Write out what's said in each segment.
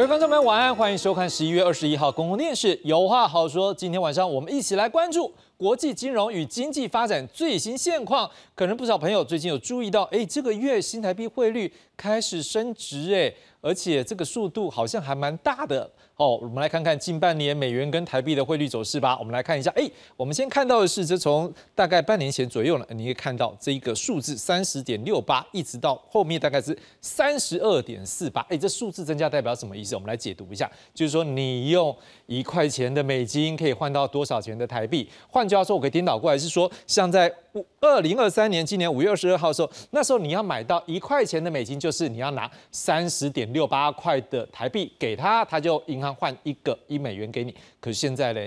各位观众朋友，晚安，欢迎收看十一月二十一号公共电视有话好说。今天晚上我们一起来关注国际金融与经济发展最新现况。可能不少朋友最近有注意到，哎，这个月新台币汇率开始升值，哎，而且这个速度好像还蛮大的。哦，我们来看看近半年美元跟台币的汇率走势吧。我们来看一下，哎，我们先看到的是，这从大概半年前左右呢，你可以看到这一个数字三十点六八，一直到后面大概是三十二点四八。哎，这数字增加代表什么意思？我们来解读一下，就是说你用一块钱的美金可以换到多少钱的台币？换句话说，我可以颠倒过来，是说像在二零二三年今年五月二十二号的时候，那时候你要买到一块钱的美金，就是你要拿三十点六八块的台币给他，他就银行。换一个一美元给你，可是现在呢？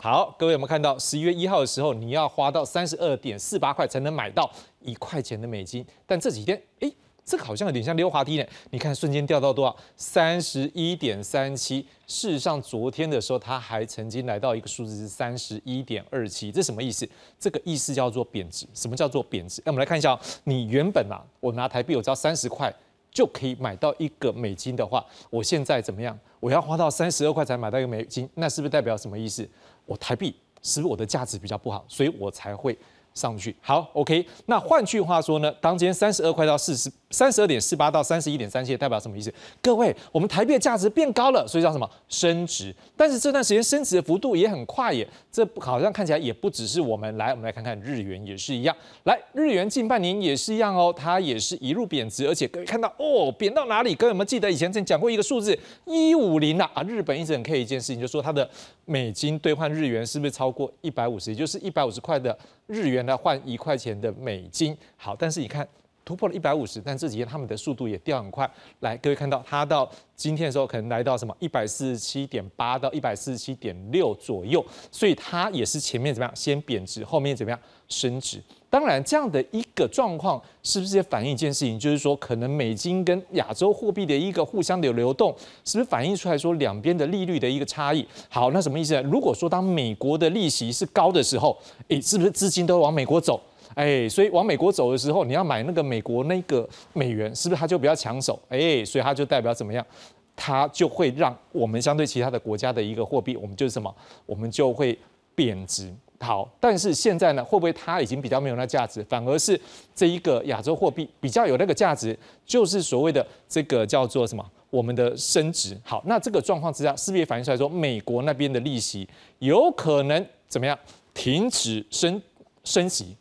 好，各位有没有看到十一月一号的时候，你要花到三十二点四八块才能买到一块钱的美金？但这几天，哎，这个好像有点像溜滑梯呢。你看，瞬间掉到多少？三十一点三七。事实上，昨天的时候，它还曾经来到一个数字是三十一点二七。这什么意思？这个意思叫做贬值。什么叫做贬值？那我们来看一下，你原本啊，我拿台币我只要三十块。就可以买到一个美金的话，我现在怎么样？我要花到三十二块才买到一个美金，那是不是代表什么意思？我台币是不是我的价值比较不好，所以我才会上去？好，OK。那换句话说呢，当今天三十二块到四十。三十二点四八到三十一点三七代表什么意思？各位，我们台币的价值变高了，所以叫什么升值？但是这段时间升值的幅度也很快耶，这好像看起来也不只是我们来，我们来看看日元也是一样。来，日元近半年也是一样哦，它也是一路贬值，而且各位看到哦，贬到哪里？各位有没有记得以前曾讲过一个数字一五零啊？啊，日本一直很 care 一件事情，就说它的美金兑换日元是不是超过一百五十？也就是一百五十块的日元来换一块钱的美金。好，但是你看。突破了一百五十，但这几天他们的速度也掉很快。来，各位看到它到今天的时候，可能来到什么一百四十七点八到一百四十七点六左右，所以它也是前面怎么样先贬值，后面怎么样升值。当然，这样的一个状况是不是也反映一件事情，就是说可能美金跟亚洲货币的一个互相的流动，是不是反映出来说两边的利率的一个差异？好，那什么意思呢？如果说当美国的利息是高的时候，诶，是不是资金都往美国走？哎，所以往美国走的时候，你要买那个美国那个美元，是不是它就比较抢手？哎，所以它就代表怎么样？它就会让我们相对其他的国家的一个货币，我们就是什么？我们就会贬值。好，但是现在呢，会不会它已经比较没有那价值，反而是这一个亚洲货币比较有那个价值，就是所谓的这个叫做什么？我们的升值。好，那这个状况之下，是不是也反映出来说，美国那边的利息有可能怎么样？停止升升息？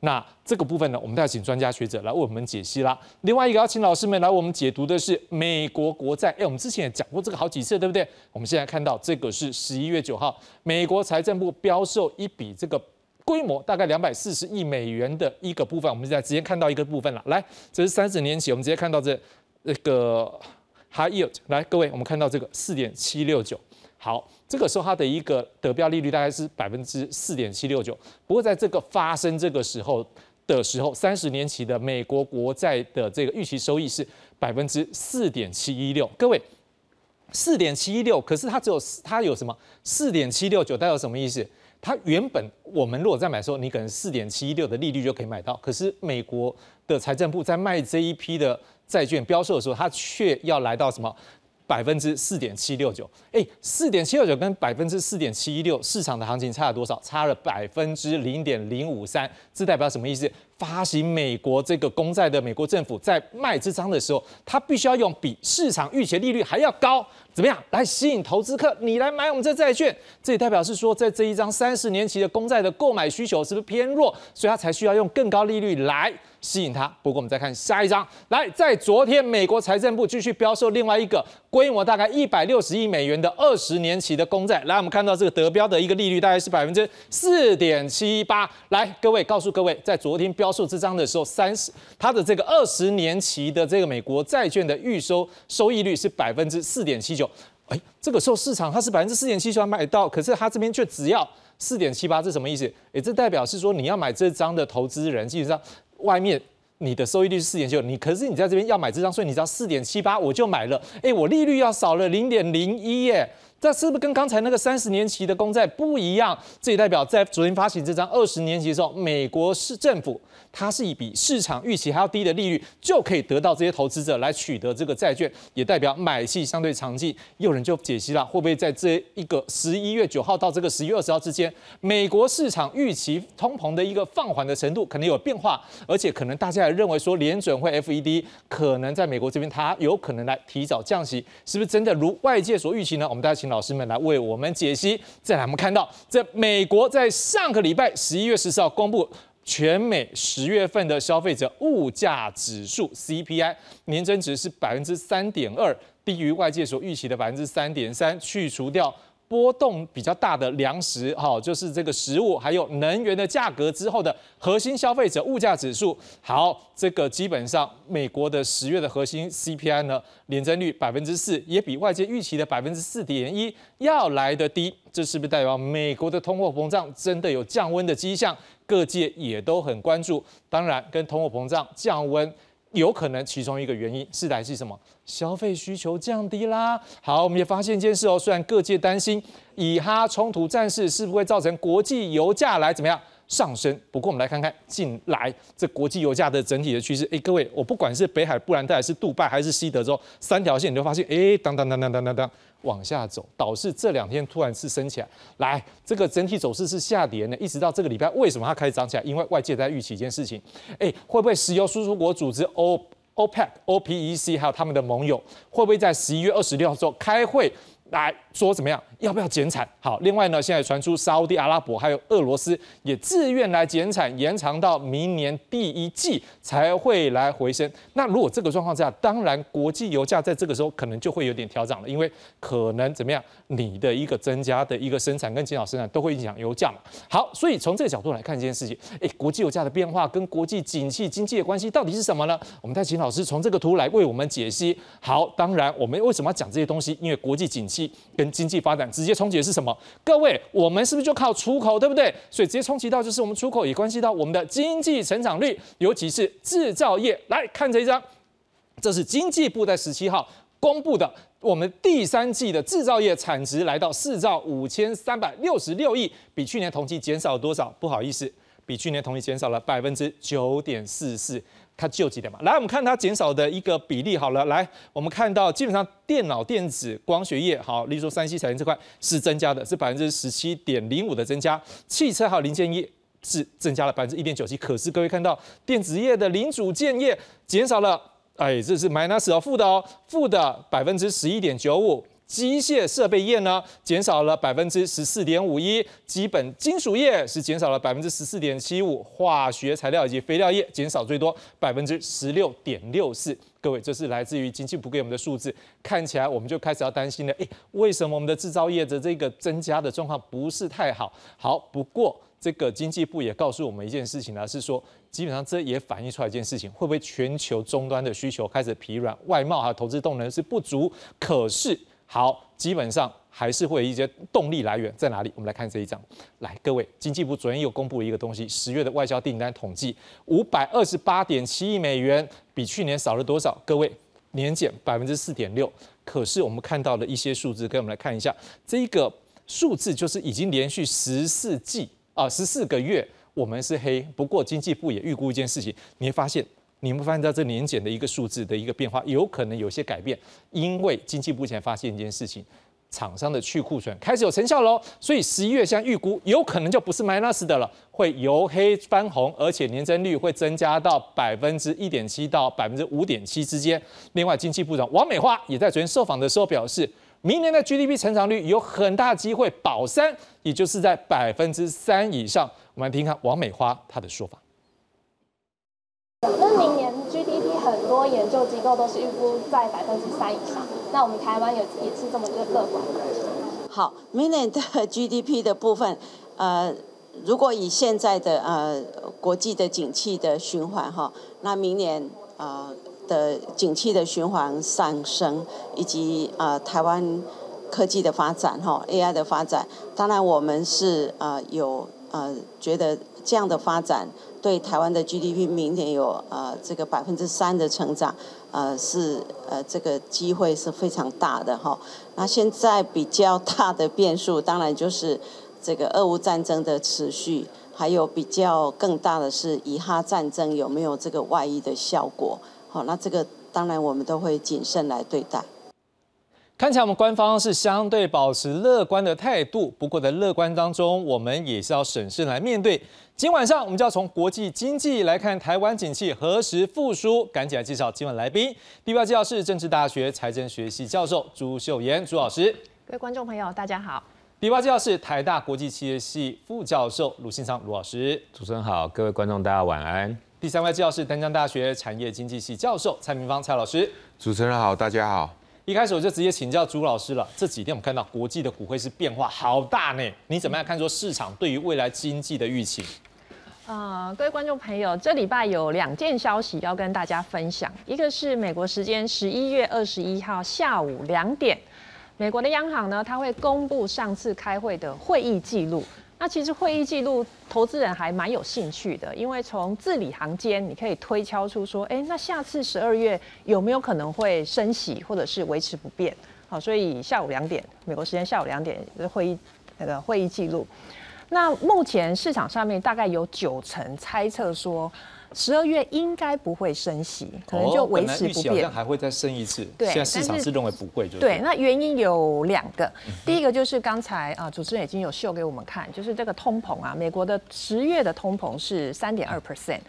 那这个部分呢，我们都要请专家学者来为我们解析啦。另外一个要请老师们来我们解读的是美国国债。哎，我们之前也讲过这个好几次，对不对？我们现在看到这个是十一月九号，美国财政部标售一笔这个规模大概两百四十亿美元的一个部分。我们现在直接看到一个部分了。来，这是三十年起，我们直接看到这那个 high yield。来，各位，我们看到这个四点七六九。好，这个时候它的一个得标利率大概是百分之四点七六九。不过在这个发生这个时候的时候，三十年期的美国国债的这个预期收益是百分之四点七一六。各位，四点七一六，可是它只有它有什么？四点七六九代表什么意思？它原本我们如果在买的时候，你可能四点七一六的利率就可以买到。可是美国的财政部在卖这一批的债券标售的时候，它却要来到什么？百分之四点七六九，哎，四点七六九跟百分之四点七一六市场的行情差了多少？差了百分之零点零五三，这代表什么意思？发行美国这个公债的美国政府在卖这张的时候，它必须要用比市场预期利率还要高，怎么样来吸引投资客？你来买我们这债券，这也代表是说，在这一张三十年期的公债的购买需求是不是偏弱？所以它才需要用更高利率来。吸引它。不过我们再看下一张，来，在昨天，美国财政部继续标售另外一个规模大概一百六十亿美元的二十年期的公债。来，我们看到这个得标的一个利率大概是百分之四点七八。来，各位告诉各位，在昨天标售这张的时候，三十它的这个二十年期的这个美国债券的预收收益率是百分之四点七九。哎，这个时候市场它是百分之四点七九买到，可是它这边却只要四点七八，这什么意思？哎，这代表是说你要买这张的投资人基本上。外面你的收益率是四点九，你可是你在这边要买这张，税你只要四点七八我就买了，哎，我利率要少了零点零一耶，这是不是跟刚才那个三十年期的公债不一样？这也代表在昨天发行这张二十年期的时候，美国市政府它是以比市场预期还要低的利率，就可以得到这些投资者来取得这个债券，也代表买气相对长期。有人就解析了，会不会在这一个十一月九号到这个十一月二十号之间，美国市场预期通膨的一个放缓的程度可能有变化，而且可能大家也认为说联准会 FED 可能在美国这边它有可能来提早降息，是不是真的如外界所预期呢？我们大家请。老师们来为我们解析。再来，我们看到在美国，在上个礼拜十一月十四号公布全美十月份的消费者物价指数 CPI 年增值是百分之三点二，低于外界所预期的百分之三点三，去除掉。波动比较大的粮食，哈，就是这个食物还有能源的价格之后的核心消费者物价指数，好，这个基本上美国的十月的核心 CPI 呢，年增率百分之四，也比外界预期的百分之四点一要来的低，这是不是代表美国的通货膨胀真的有降温的迹象？各界也都很关注，当然跟通货膨胀降温。有可能其中一个原因是来自什么？消费需求降低啦。好，我们也发现一件事哦，虽然各界担心以哈冲突战事是不是会造成国际油价来怎么样上升，不过我们来看看近来这国际油价的整体的趋势。哎，各位，我不管是北海布兰特还是杜拜还是西德州三条线，你就发现哎，当当当当当当当。往下走，导致这两天突然是升起来。来，这个整体走势是下跌呢，一直到这个礼拜，为什么它开始涨起来？因为外界在预期一件事情，哎，会不会石油输出国组织 O OPEC OPEC 还有他们的盟友，会不会在十一月二十六号之后开会？来说怎么样？要不要减产？好，另外呢，现在传出沙地阿拉伯还有俄罗斯也自愿来减产，延长到明年第一季才会来回升。那如果这个状况下，当然国际油价在这个时候可能就会有点调涨了，因为可能怎么样，你的一个增加的一个生产跟减少生产都会影响油价嘛。好，所以从这个角度来看这件事情，哎，国际油价的变化跟国际景气经济的关系到底是什么呢？我们再请老师从这个图来为我们解析。好，当然我们为什么要讲这些东西？因为国际景气。跟经济发展直接冲击的是什么？各位，我们是不是就靠出口，对不对？所以直接冲击到就是我们出口也关系到我们的经济成长率，尤其是制造业。来看这一张，这是经济部在十七号公布的，我们第三季的制造业产值来到四兆五千三百六十六亿，比去年同期减少了多少？不好意思，比去年同期减少了百分之九点四四。它救急的嘛，来我们看它减少的一个比例好了，来我们看到基本上电脑电子、光学业好，例如说三 C 产业这块是增加的，是百分之十七点零五的增加，汽车还有零件业是增加了百分之一点九七，可是各位看到电子业的零组件业减少了，哎，这是 minus 哦，负的哦，负的百分之十一点九五。机械设备业呢，减少了百分之十四点五一；基本金属业是减少了百分之十四点七五；化学材料以及肥料业减少最多百分之十六点六四。各位，这是来自于经济部给我们的数字，看起来我们就开始要担心了。诶，为什么我们的制造业的这个增加的状况不是太好？好，不过这个经济部也告诉我们一件事情呢，是说基本上这也反映出来一件事情，会不会全球终端的需求开始疲软，外贸还有投资动能是不足？可是。好，基本上还是会有一些动力来源在哪里？我们来看这一张。来，各位，经济部昨天又公布了一个东西，十月的外销订单统计，五百二十八点七亿美元，比去年少了多少？各位，年减百分之四点六。可是我们看到的一些数字，跟我们来看一下，这个数字就是已经连续十四季啊，十四个月我们是黑。不过经济部也预估一件事情，你会发现。你们发现到这年检的一个数字的一个变化，有可能有些改变，因为经济部前发现一件事情，厂商的去库存开始有成效喽，所以十一月现在预估有可能就不是 minus 的了，会由黑翻红，而且年增率会增加到百分之一点七到百分之五点七之间。另外，经济部长王美花也在昨天受访的时候表示，明年的 GDP 成长率有很大机会保三，也就是在百分之三以上。我们来听看王美花她的说法。那明年 GDP 很多研究机构都是预估在百分之三以上，那我们台湾也也是这么个乐观。好，明年的 GDP 的部分，呃，如果以现在的呃国际的景气的循环哈，那明年呃的景气的循环上升，以及呃台湾科技的发展哈，AI 的发展，当然我们是呃有呃觉得这样的发展对台湾的 GDP 明年有呃这个百分之三的成长，呃是呃这个机会是非常大的哈。那现在比较大的变数，当然就是这个俄乌战争的持续，还有比较更大的是以哈战争有没有这个外溢的效果。好，那这个当然我们都会谨慎来对待。看起来我们官方是相对保持乐观的态度，不过在乐观当中，我们也是要审慎来面对。今晚上我们就要从国际经济来看台湾景气何时复苏。赶紧来介绍今晚来宾，第八介绍是政治大学财政学系教授朱秀妍朱老师。各位观众朋友，大家好。第八介绍是台大国际企业系副教授卢信昌卢老师。主持人好，各位观众大家晚安。第三位介绍是丹江大学产业经济系教授蔡明芳蔡老师。主持人好，大家好。一开始我就直接请教朱老师了。这几天我们看到国际的股汇是变化好大呢，你怎么样看说市场对于未来经济的预期？呃，各位观众朋友，这礼拜有两件消息要跟大家分享，一个是美国时间十一月二十一号下午两点，美国的央行呢，它会公布上次开会的会议记录。那其实会议记录，投资人还蛮有兴趣的，因为从字里行间，你可以推敲出说，哎，那下次十二月有没有可能会升息，或者是维持不变？好，所以下午两点，美国时间下午两点的会议那个会议记录。那目前市场上面大概有九成猜测说。十二月应该不会升息，可能就维持不变，还会再升一次。对，现在市场是认为不会，就对。那原因有两个，第一个就是刚才啊，主持人已经有秀给我们看，就是这个通膨啊，美国的十月的通膨是三点二 percent。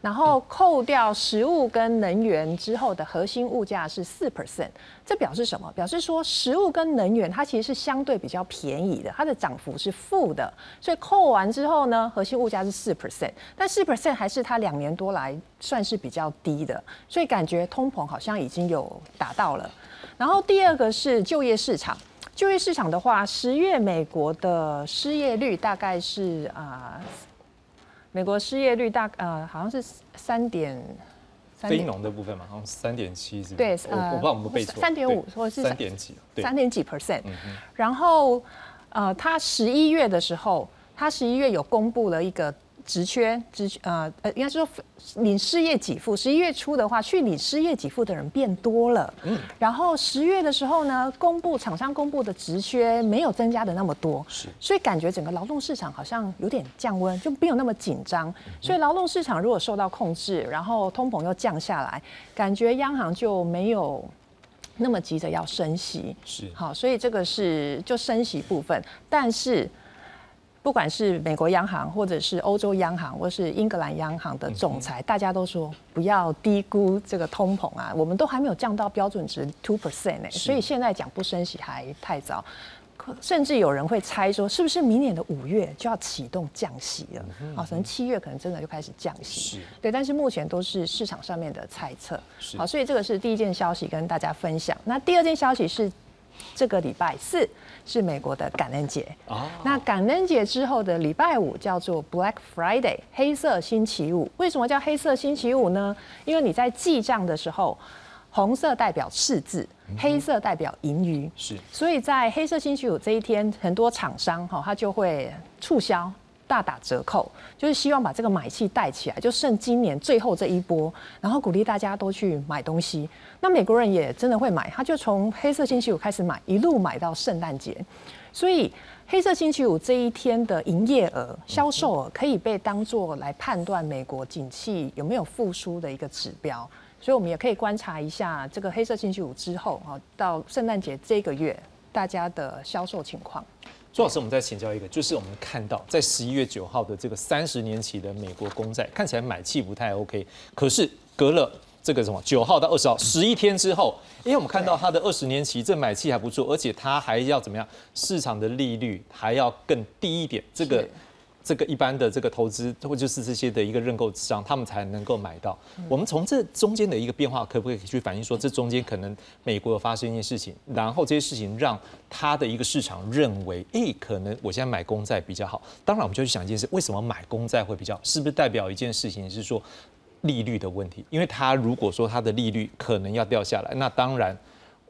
然后扣掉食物跟能源之后的核心物价是四 percent，这表示什么？表示说食物跟能源它其实是相对比较便宜的，它的涨幅是负的，所以扣完之后呢，核心物价是四 percent，但四 percent 还是它两年多来算是比较低的，所以感觉通膨好像已经有达到了。然后第二个是就业市场，就业市场的话，十月美国的失业率大概是啊。美国失业率大呃好像是三点，非农的部分嘛，好像三点七是。对，我我不知道我们背错。三点五或者是三点几？三点几 percent。然后呃，他十一月的时候，他十一月有公布了一个。职缺，职呃呃，应该是说领失业给付。十一月初的话，去领失业给付的人变多了。嗯。然后十月的时候呢，公布厂商公布的职缺没有增加的那么多。是。所以感觉整个劳动市场好像有点降温，就没有那么紧张。所以劳动市场如果受到控制，然后通膨又降下来，感觉央行就没有那么急着要升息。是。好，所以这个是就升息部分，但是。不管是美国央行，或者是欧洲央行，或是英格兰央行的总裁，大家都说不要低估这个通膨啊，我们都还没有降到标准值 two percent 呢，所以现在讲不升息还太早，甚至有人会猜说，是不是明年的五月就要启动降息了？啊，可能七月可能真的就开始降息。对，但是目前都是市场上面的猜测。好，所以这个是第一件消息跟大家分享。那第二件消息是。这个礼拜四是美国的感恩节，那感恩节之后的礼拜五叫做 Black Friday 黑色星期五。为什么叫黑色星期五呢？因为你在记账的时候，红色代表赤字，黑色代表盈余。是，所以在黑色星期五这一天，很多厂商哈，他就会促销。大打折扣，就是希望把这个买气带起来，就剩今年最后这一波，然后鼓励大家都去买东西。那美国人也真的会买，他就从黑色星期五开始买，一路买到圣诞节。所以黑色星期五这一天的营业额、销售额可以被当做来判断美国景气有没有复苏的一个指标。所以我们也可以观察一下这个黑色星期五之后啊，到圣诞节这个月大家的销售情况。朱老师，我们再请教一个，就是我们看到在十一月九号的这个三十年期的美国公债，看起来买气不太 OK，可是隔了这个什么九号到二十号十一天之后，因为我们看到它的二十年期这买气还不错，而且它还要怎么样，市场的利率还要更低一点，这个。这个一般的这个投资，或就是这些的一个认购商，他们才能够买到。我们从这中间的一个变化，可不可以去反映说，这中间可能美国有发生一件事情，然后这些事情让他的一个市场认为，诶，可能我现在买公债比较好。当然，我们就去想一件事，为什么买公债会比较？是不是代表一件事情是说利率的问题？因为它如果说它的利率可能要掉下来，那当然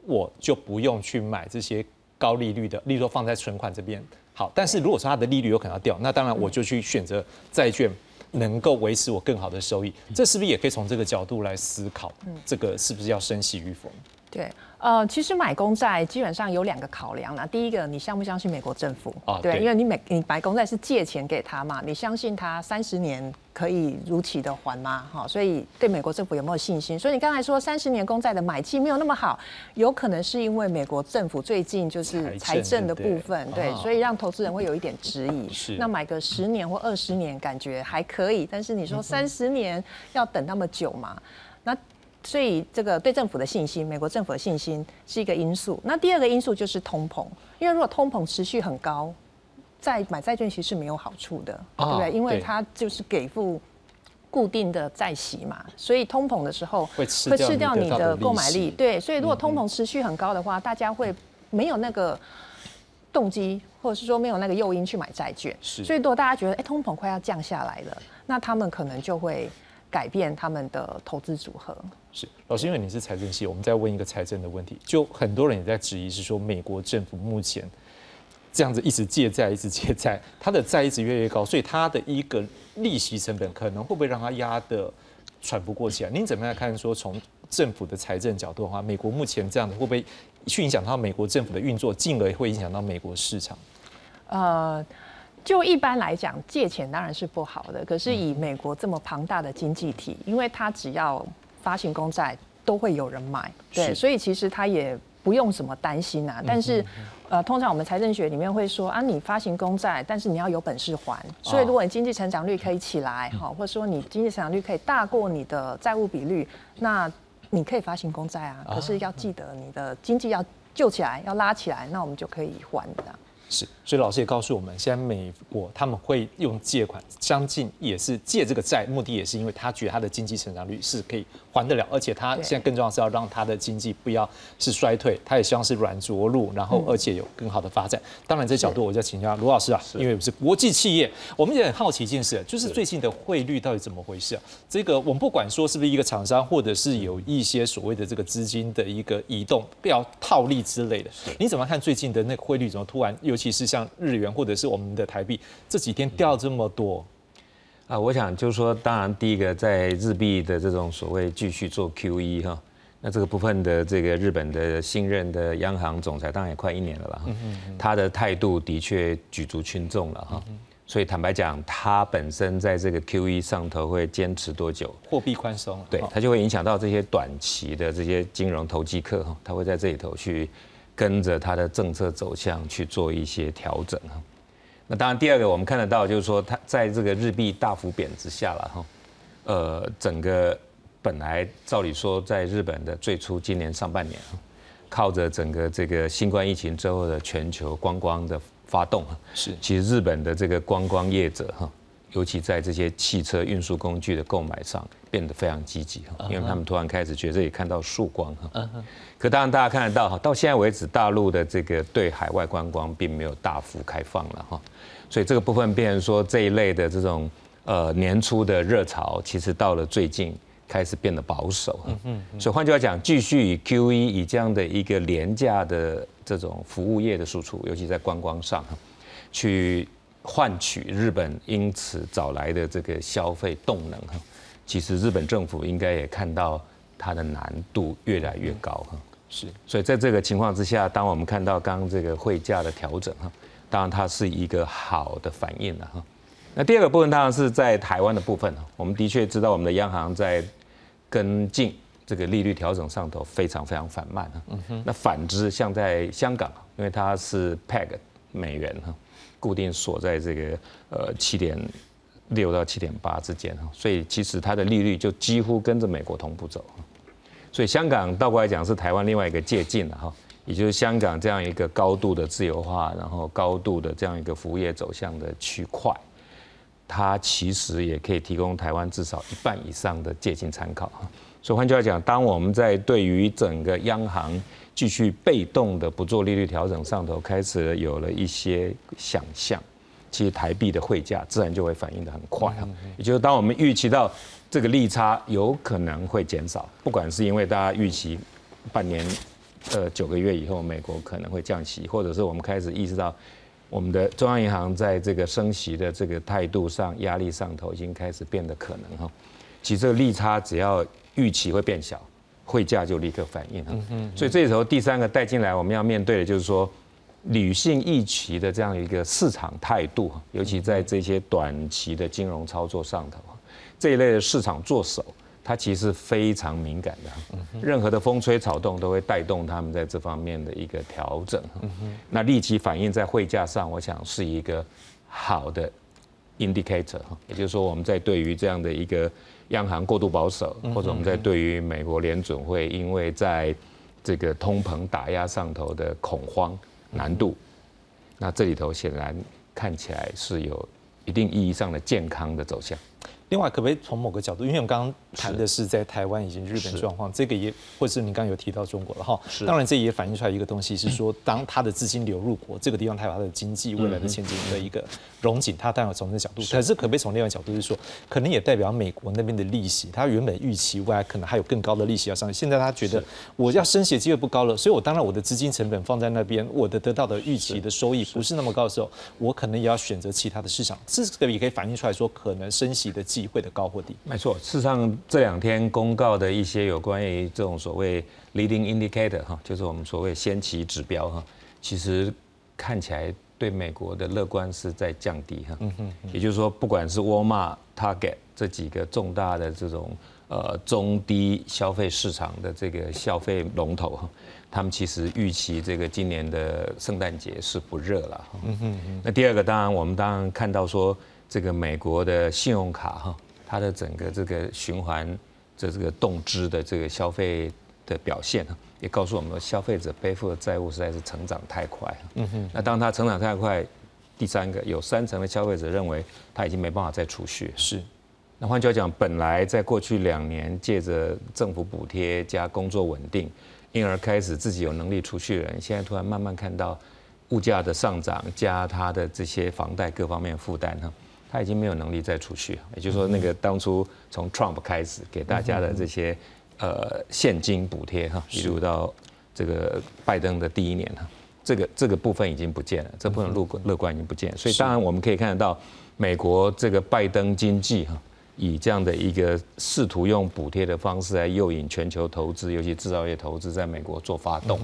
我就不用去买这些高利率的，例如说放在存款这边。好，但是如果说它的利率有可能要掉，那当然我就去选择债券。能够维持我更好的收益，这是不是也可以从这个角度来思考？这个是不是要升息与否？对，呃，其实买公债基本上有两个考量啦。第一个，你相不相信美国政府？啊，对，因为你美你买公债是借钱给他嘛，你相信他三十年可以如期的还吗？哈，所以对美国政府有没有信心？所以你刚才说三十年公债的买气没有那么好，有可能是因为美国政府最近就是财政的部分，对，所以让投资人会有一点质疑。是，那买个十年或二十年感觉还可以，但是你说三十年要等那么久嘛？那所以这个对政府的信心，美国政府的信心是一个因素。那第二个因素就是通膨，因为如果通膨持续很高，在买债券其实是没有好处的，对不对？因为它就是给付固定的债息嘛，所以通膨的时候会吃掉你的购买力。对，所以如果通膨持续很高的话，大家会没有那个动机，或者是说没有那个诱因去买债券。是。所以如果大家觉得哎，通膨快要降下来了，那他们可能就会改变他们的投资组合。是老师，因为你是财政系，我们再问一个财政的问题。就很多人也在质疑，是说美国政府目前这样子一直借债，一直借债，它的债一直越来越高，所以它的一个利息成本可能会不会让它压的喘不过气来？您怎么样看？说从政府的财政角度的话，美国目前这样子会不会去影响到美国政府的运作，进而会影响到美国市场？呃，就一般来讲，借钱当然是不好的。可是以美国这么庞大的经济体，因为它只要发行公债都会有人买，对，所以其实它也不用什么担心啊。但是，呃，通常我们财政学里面会说啊，你发行公债，但是你要有本事还。所以，如果你经济成长率可以起来，哈，或者说你经济成长率可以大过你的债务比率，那你可以发行公债啊。可是要记得你的经济要救起来，要拉起来，那我们就可以还的。是，所以老师也告诉我们，现在美国他们会用借款，相近也是借这个债，目的也是因为他觉得他的经济成长率是可以还得了，而且他现在更重要是要让他的经济不要是衰退，他也希望是软着陆，然后而且有更好的发展。当然，这角度我就请教卢老师啊，因为是国际企业，我们也很好奇一件事，就是最近的汇率到底怎么回事啊？这个我们不管说是不是一个厂商，或者是有一些所谓的这个资金的一个移动，不要套利之类的，你怎么看最近的那个汇率怎么突然尤？其是像日元或者是我们的台币，这几天掉这么多啊！我想就是说，当然第一个在日币的这种所谓继续做 QE 哈，那这个部分的这个日本的新任的央行总裁，当然也快一年了了哈，他的态度的确举足轻重了哈。所以坦白讲，他本身在这个 QE 上头会坚持多久？货币宽松，对，他就会影响到这些短期的这些金融投机客哈，他会在这里头去。跟着他的政策走向去做一些调整哈，那当然第二个我们看得到就是说，它在这个日币大幅贬值下了哈，呃，整个本来照理说在日本的最初今年上半年，靠着整个这个新冠疫情之后的全球观光的发动是，其实日本的这个观光业者哈。尤其在这些汽车运输工具的购买上变得非常积极哈，因为他们突然开始觉得这里看到曙光哈。可当然大家看得到哈，到现在为止，大陆的这个对海外观光并没有大幅开放了哈，所以这个部分变成说这一类的这种呃年初的热潮，其实到了最近开始变得保守。嗯嗯。所以换句话讲，继续以 Q E 以这样的一个廉价的这种服务业的输出，尤其在观光上去。换取日本因此找来的这个消费动能哈，其实日本政府应该也看到它的难度越来越高哈。是，所以在这个情况之下，当我们看到刚刚这个汇价的调整哈，当然它是一个好的反应了哈。那第二个部分当然是在台湾的部分我们的确知道我们的央行在跟进这个利率调整上头非常非常缓慢哈。嗯。那反之，像在香港，因为它是 peg 美元哈。固定锁在这个呃七点六到七点八之间哈，所以其实它的利率就几乎跟着美国同步走，所以香港倒过来讲是台湾另外一个借鉴了哈，也就是香港这样一个高度的自由化，然后高度的这样一个服务业走向的区块，它其实也可以提供台湾至少一半以上的借鉴参考。所以换句话讲，当我们在对于整个央行继续被动的不做利率调整上头，开始有了一些想象，其实台币的汇价自然就会反应的很快啊。也就是当我们预期到这个利差有可能会减少，不管是因为大家预期半年、呃九个月以后美国可能会降息，或者是我们开始意识到我们的中央银行在这个升息的这个态度上、压力上头已经开始变得可能哈。其实这个利差只要预期会变小，汇价就立刻反应哈。所以这时候第三个带进来，我们要面对的就是说，理性预期的这样一个市场态度，尤其在这些短期的金融操作上头，这一类的市场做手。它其实非常敏感的，任何的风吹草动都会带动他们在这方面的一个调整。那立即反映在汇价上，我想是一个好的 indicator 哈，也就是说我们在对于这样的一个央行过度保守，或者我们在对于美国联准会因为在这个通膨打压上头的恐慌难度，那这里头显然看起来是有一定意义上的健康的走向。另外，可不可以从某个角度，因为我们刚刚谈的是在台湾以及日本状况，这个也或者是你刚刚有提到中国了哈。是。当然，这也反映出来一个东西，是说当它的资金流入国这个地方，它有它的经济未来的前景的一个融景，它当然从这个角度。可是，可不可以从另外角度是说，可能也代表美国那边的利息，它原本预期未来可能还有更高的利息要上，现在他觉得我要升息的机会不高了，所以我当然我的资金成本放在那边，我的得到的预期的收益不是那么高的时候，我可能也要选择其他的市场。这个也可以反映出来说，可能升息的机会的高或低。没错，事实上这两天公告的一些有关于这种所谓 leading indicator 哈，就是我们所谓先期指标哈，其实看起来对美国的乐观是在降低哈。嗯哼。也就是说，不管是沃尔玛、Target 这几个重大的这种呃中低消费市场的这个消费龙头哈，他们其实预期这个今年的圣诞节是不热了。嗯哼。那第二个，当然我们当然看到说这个美国的信用卡哈。它的整个这个循环的这个动支的这个消费的表现也告诉我们消费者背负的债务实在是成长太快。嗯哼。那当它成长太快，第三个有三成的消费者认为他已经没办法再储蓄。是。那换句话讲，本来在过去两年借着政府补贴加工作稳定，因而开始自己有能力储蓄的人，现在突然慢慢看到物价的上涨加他的这些房贷各方面负担哈。他已经没有能力再储蓄，也就是说，那个当初从 Trump 开始给大家的这些呃现金补贴哈，一路到这个拜登的第一年哈，这个这个部分已经不见了，这部分乐乐观已经不见，所以当然我们可以看得到，美国这个拜登经济哈，以这样的一个试图用补贴的方式来诱引全球投资，尤其制造业投资在美国做发动。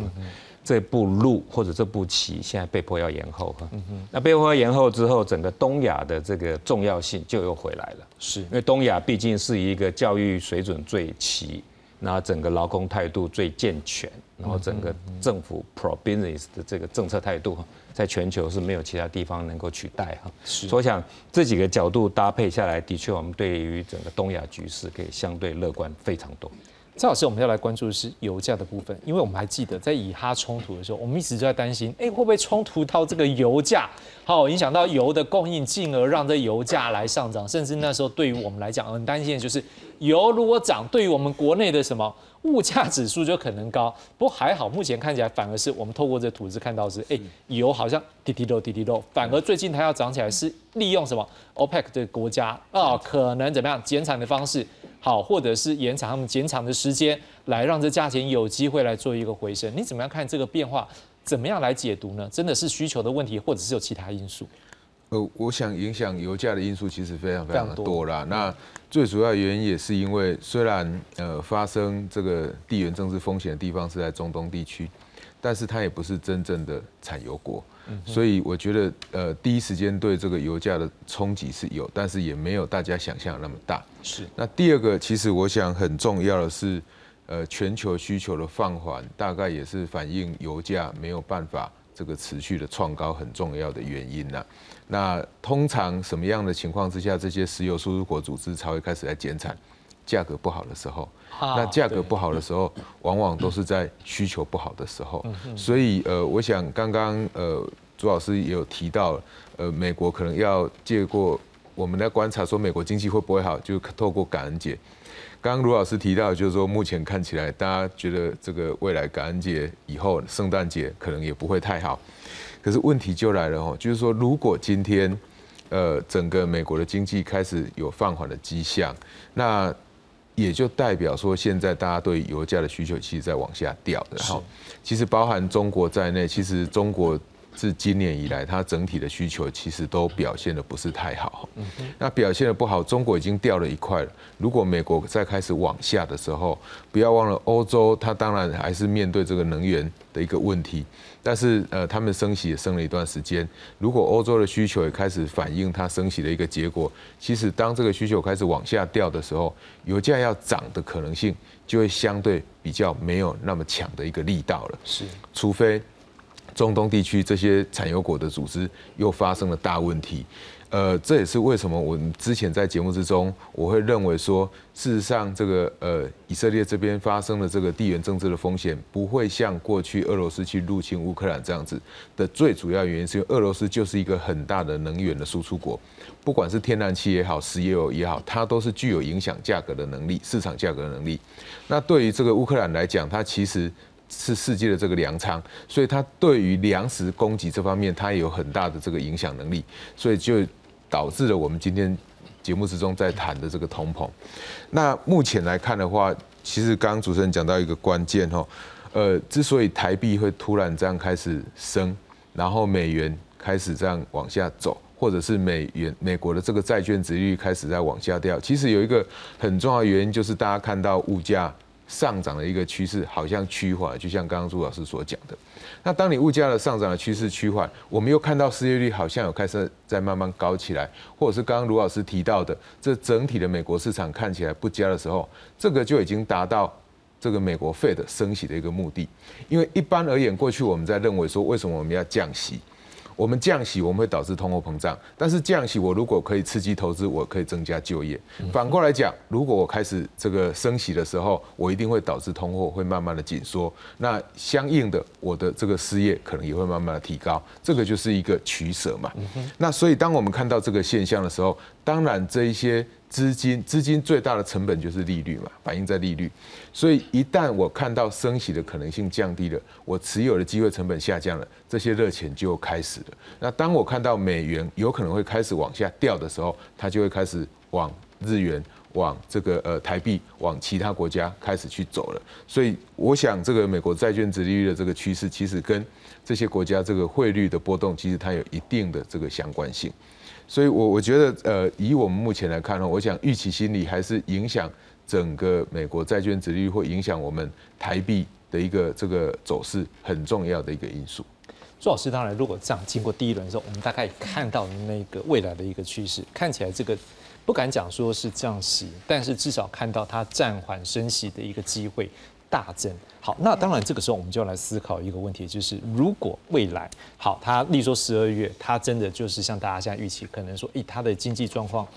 这步路或者这步棋现在被迫要延后哈，那被迫延后之后，整个东亚的这个重要性就又回来了。是因为东亚毕竟是一个教育水准最齐，那整个劳工态度最健全，然后整个政府 pro business 的这个政策态度，在全球是没有其他地方能够取代哈。是，所以我想这几个角度搭配下来，的确我们对于整个东亚局势可以相对乐观非常多。赵老师，我们要来关注的是油价的部分，因为我们还记得在以哈冲突的时候，我们一直都在担心，哎，会不会冲突到这个油价，好影响到油的供应，进而让这油价来上涨，甚至那时候对于我们来讲很担心的就是，油如果涨，对于我们国内的什么？物价指数就可能高，不过还好，目前看起来反而是我们透过这图纸看到是，哎，油好像滴滴漏滴滴漏，反而最近它要涨起来是利用什么 OPEC 的国家啊，可能怎么样减产的方式，好，或者是延长他们减产的时间，来让这价钱有机会来做一个回升。你怎么样看这个变化？怎么样来解读呢？真的是需求的问题，或者是有其他因素？呃，我想影响油价的因素其实非常非常的多啦。那最主要原因也是因为，虽然呃发生这个地缘政治风险的地方是在中东地区，但是它也不是真正的产油国，所以我觉得呃第一时间对这个油价的冲击是有，但是也没有大家想象那么大。是。那第二个，其实我想很重要的是，呃全球需求的放缓，大概也是反映油价没有办法这个持续的创高很重要的原因呐。那通常什么样的情况之下，这些石油输出国组织才会开始来减产？价格不好的时候，那价格不好的时候，往往都是在需求不好的时候。所以呃，我想刚刚呃朱老师也有提到，呃，美国可能要借过我们来观察，说美国经济会不会好，就透过感恩节。刚刚卢老师提到，就是说目前看起来，大家觉得这个未来感恩节以后，圣诞节可能也不会太好。可是问题就来了哦，就是说，如果今天，呃，整个美国的经济开始有放缓的迹象，那也就代表说，现在大家对油价的需求其实在往下掉的哈。其实包含中国在内，其实中国自今年以来，它整体的需求其实都表现的不是太好。那表现的不好，中国已经掉了一块了。如果美国再开始往下的时候，不要忘了欧洲，它当然还是面对这个能源的一个问题。但是呃，他们升息也升了一段时间。如果欧洲的需求也开始反映它升息的一个结果，其实当这个需求开始往下掉的时候，油价要涨的可能性就会相对比较没有那么强的一个力道了。是，除非中东地区这些产油国的组织又发生了大问题。呃，这也是为什么我们之前在节目之中，我会认为说，事实上这个呃以色列这边发生的这个地缘政治的风险，不会像过去俄罗斯去入侵乌克兰这样子的最主要原因，是因为俄罗斯就是一个很大的能源的输出国，不管是天然气也好，石油也好，它都是具有影响价格的能力，市场价格的能力。那对于这个乌克兰来讲，它其实是世界的这个粮仓，所以它对于粮食供给这方面，它也有很大的这个影响能力，所以就。导致了我们今天节目之中在谈的这个通膨。那目前来看的话，其实刚刚主持人讲到一个关键哦，呃，之所以台币会突然这样开始升，然后美元开始这样往下走，或者是美元美国的这个债券值率开始在往下掉，其实有一个很重要的原因，就是大家看到物价上涨的一个趋势好像趋缓，就像刚刚朱老师所讲的。那当你物价的上涨的趋势趋缓，我们又看到失业率好像有开始在慢慢高起来，或者是刚刚卢老师提到的，这整体的美国市场看起来不佳的时候，这个就已经达到这个美国费的升息的一个目的。因为一般而言，过去我们在认为说，为什么我们要降息？我们降息，我们会导致通货膨胀。但是降息，我如果可以刺激投资，我可以增加就业。反过来讲，如果我开始这个升息的时候，我一定会导致通货会慢慢的紧缩。那相应的，我的这个失业可能也会慢慢的提高。这个就是一个取舍嘛。那所以，当我们看到这个现象的时候，当然这一些。资金资金最大的成本就是利率嘛，反映在利率。所以一旦我看到升息的可能性降低了，我持有的机会成本下降了，这些热钱就开始了。那当我看到美元有可能会开始往下掉的时候，它就会开始往日元、往这个呃台币、往其他国家开始去走了。所以我想，这个美国债券殖利率的这个趋势，其实跟这些国家这个汇率的波动，其实它有一定的这个相关性。所以，我我觉得，呃，以我们目前来看呢，我想预期心理还是影响整个美国债券殖利率，会影响我们台币的一个这个走势很重要的一个因素。朱老师，当然，如果这样经过第一轮的时候，我们大概看到那个未来的一个趋势，看起来这个不敢讲说是降息，但是至少看到它暂缓升息的一个机会。大增好，那当然这个时候我们就要来思考一个问题，就是如果未来好，它例如说十二月，它真的就是像大家现在预期，可能说，诶，它的经济状况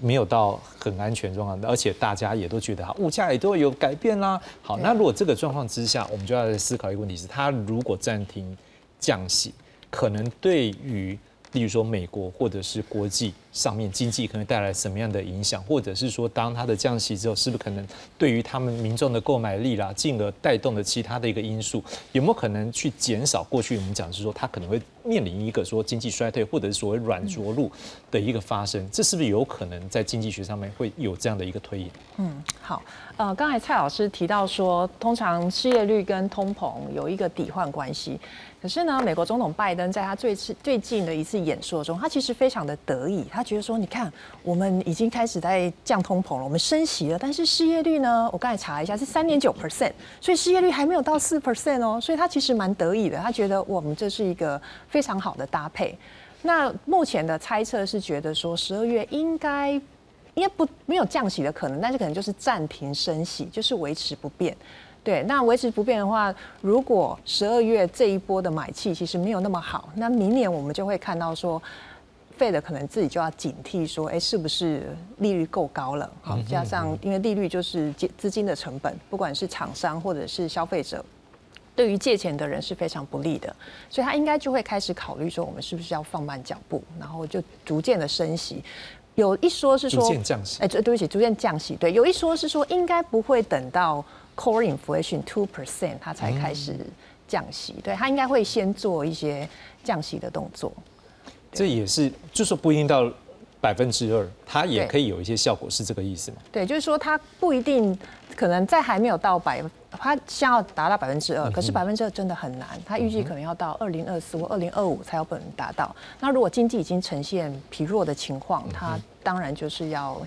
没有到很安全状况，而且大家也都觉得哈，物价也都会有改变啦。好，那如果这个状况之下，我们就要来思考一个问题，是它如果暂停降息，可能对于。例如说，美国或者是国际上面经济可能带来什么样的影响，或者是说，当它的降息之后，是不是可能对于他们民众的购买力啦，进而带动的其他的一个因素，有没有可能去减少？过去我们讲是说，它可能会面临一个说经济衰退，或者是所谓软着陆的一个发生，这是不是有可能在经济学上面会有这样的一个推演？嗯，好，呃，刚才蔡老师提到说，通常失业率跟通膨有一个抵换关系。可是呢，美国总统拜登在他最次最近的一次演说中，他其实非常的得意，他觉得说，你看，我们已经开始在降通膨了，我们升息了，但是失业率呢，我刚才查了一下是三点九 percent，所以失业率还没有到四 percent 哦，所以他其实蛮得意的，他觉得我们这是一个非常好的搭配。那目前的猜测是觉得说，十二月应该应该不没有降息的可能，但是可能就是暂停升息，就是维持不变。对，那维持不变的话，如果十二月这一波的买气其实没有那么好，那明年我们就会看到说，费的可能自己就要警惕说，哎，是不是利率够高了？好，加上因为利率就是借资金的成本，不管是厂商或者是消费者，对于借钱的人是非常不利的，所以他应该就会开始考虑说，我们是不是要放慢脚步，然后就逐渐的升息。有一说是说逐渐降息，哎，对对不起，逐渐降息。对，有一说是说应该不会等到。Core inflation two percent，它才开始降息，对，它应该会先做一些降息的动作。这也是，就说不一定到百分之二，它也可以有一些效果，是这个意思吗？对，就是说它不一定，可能在还没有到百，它想要达到百分之二，可是百分之二真的很难，它预计可能要到二零二四或二零二五才有可能达到。那如果经济已经呈现疲弱的情况，它当然就是要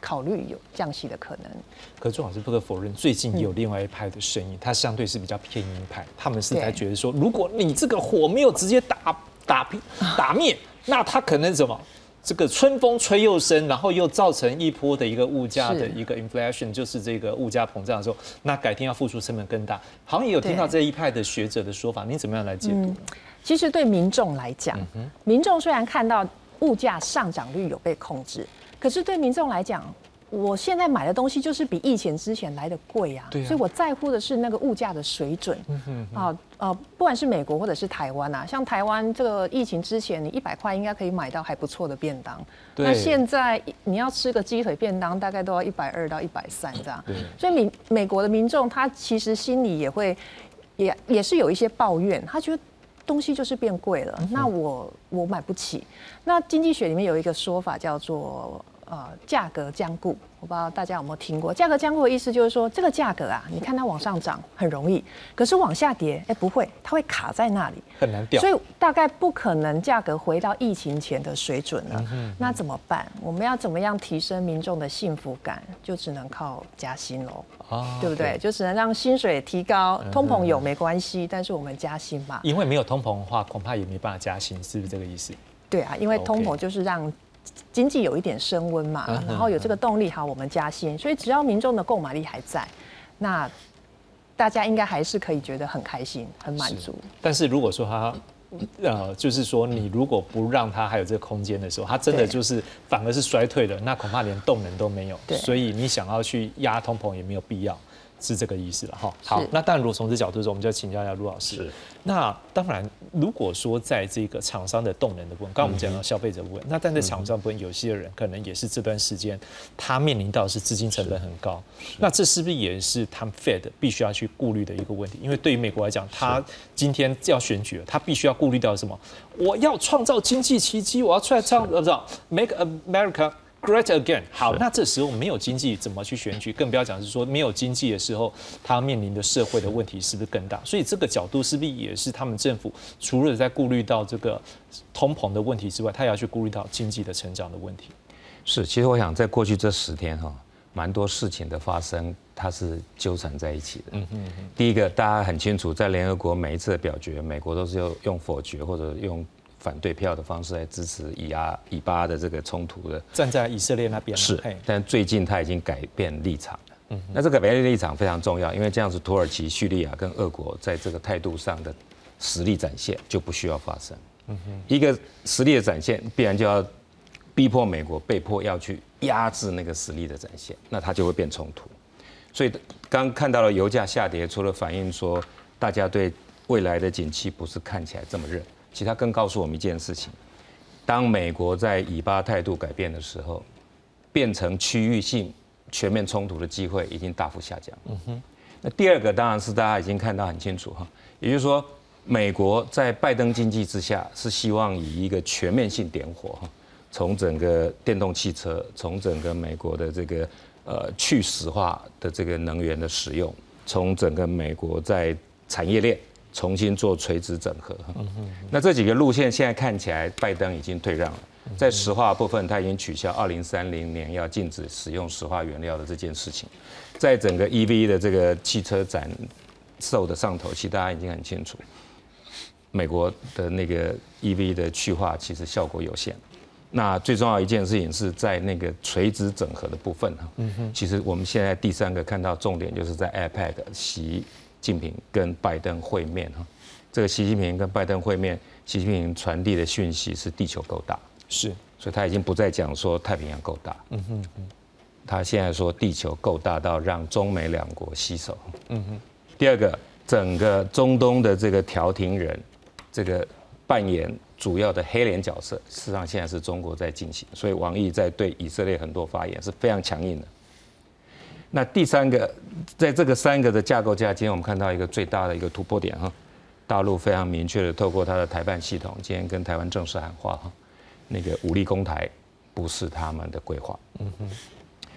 考虑有降息的可能。可朱老师不可否认，最近也有另外一派的声音，它相对是比较偏鹰派，他们是觉得说，如果你这个火没有直接打打平打灭，那它可能怎么？这个春风吹又生，然后又造成一波的一个物价的一个 inflation，就是这个物价膨胀的时候，那改天要付出成本更大。好像也有听到这一派的学者的说法，你怎么样来解读呢？其实对民众来讲，民众虽然看到物价上涨率有被控制，可是对民众来讲，我现在买的东西就是比疫情之前来的贵啊，所以我在乎的是那个物价的水准。啊呃，不管是美国或者是台湾啊，像台湾这个疫情之前，你一百块应该可以买到还不错的便当，那现在你要吃个鸡腿便当，大概都要一百二到一百三这样。所以美美国的民众他其实心里也会也也是有一些抱怨，他觉得东西就是变贵了，那我我买不起。那经济学里面有一个说法叫做呃价格僵固，我不知道大家有没有听过。价格僵固的意思就是说，这个价格啊，你看它往上涨很容易，可是往下跌，哎不会，它会卡在那里。很难掉所。以大概不可能价格回到疫情前的水准了。那怎么办？我们要怎么样提升民众的幸福感？就只能靠加薪喽，啊对不对？？就只能让薪水提高，通膨有没关系，但是我们加薪嘛。因为没有通膨的话，恐怕也没办法加薪，是不是这个意思？对啊，因为通膨就是让经济有一点升温嘛然后有这个动力，好，我们加薪，所以只要民众的购买力还在，那大家应该还是可以觉得很开心、很满足。但是如果说他，呃，就是说你如果不让他还有这个空间的时候，他真的就是反而是衰退的，那恐怕连动能都没有。对所以你想要去压通膨也没有必要。是这个意思了哈。好，那当然，如果从这角度说，我们就要请教一下陆老师。是那当然，如果说在这个厂商的动能的部分，刚刚我们讲到消费者部分，那但在厂商部分，有些人可能也是这段时间他面临到的是资金成本很高，那这是不是也是他们 Fed 必须要去顾虑的一个问题？因为对于美国来讲，他今天要选举了，他必须要顾虑到什么？我要创造经济奇迹，我要出来创呃不知道 Make America。Great again。好，那这时候没有经济怎么去选举？更不要讲是说没有经济的时候，他面临的社会的问题是不是更大？所以这个角度是不是也是他们政府除了在顾虑到这个通膨的问题之外，他也要去顾虑到经济的成长的问题？是，其实我想在过去这十天哈，蛮多事情的发生，它是纠缠在一起的。嗯嗯第一个，大家很清楚，在联合国每一次的表决，美国都是要用否决或者用反对票的方式来支持以阿以巴的这个冲突的。站在以色列那边是，但最近他已经改变立场了。嗯，那这个改变立场非常重要，因为这样子土耳其、叙利亚跟俄国在这个态度上的实力展现就不需要发生。嗯哼，一个实力的展现，必然就要逼迫美国被迫要去压制那个实力的展现，那它就会变冲突。所以刚看到了油价下跌，除了反映说大家对未来的景气不是看起来这么热，其实它更告诉我们一件事情：当美国在以巴态度改变的时候，变成区域性全面冲突的机会已经大幅下降。嗯哼。那第二个当然是大家已经看到很清楚哈，也就是说，美国在拜登经济之下是希望以一个全面性点火哈，从整个电动汽车，从整个美国的这个呃去石化的这个能源的使用，从整个美国在产业链重新做垂直整合。哈那这几个路线现在看起来，拜登已经退让了。在石化部分，他已经取消二零三零年要禁止使用石化原料的这件事情。在整个 EV 的这个汽车展售的上头，其实大家已经很清楚，美国的那个 EV 的去化其实效果有限。那最重要一件事情是在那个垂直整合的部分哈，其实我们现在第三个看到重点就是在 iPad 习近平跟拜登会面哈，这个习近平跟拜登会面，习近平传递的讯息是地球够大，是。所以他已经不再讲说太平洋够大，嗯哼。他现在说地球够大到让中美两国携手，嗯哼。第二个，整个中东的这个调停人，这个扮演主要的黑脸角色，事实上现在是中国在进行，所以王毅在对以色列很多发言是非常强硬的。那第三个，在这个三个的架构下，今天我们看到一个最大的一个突破点哈，大陆非常明确的透过它的台办系统，今天跟台湾正式喊话哈，那个武力攻台，不是他们的规划。嗯哼。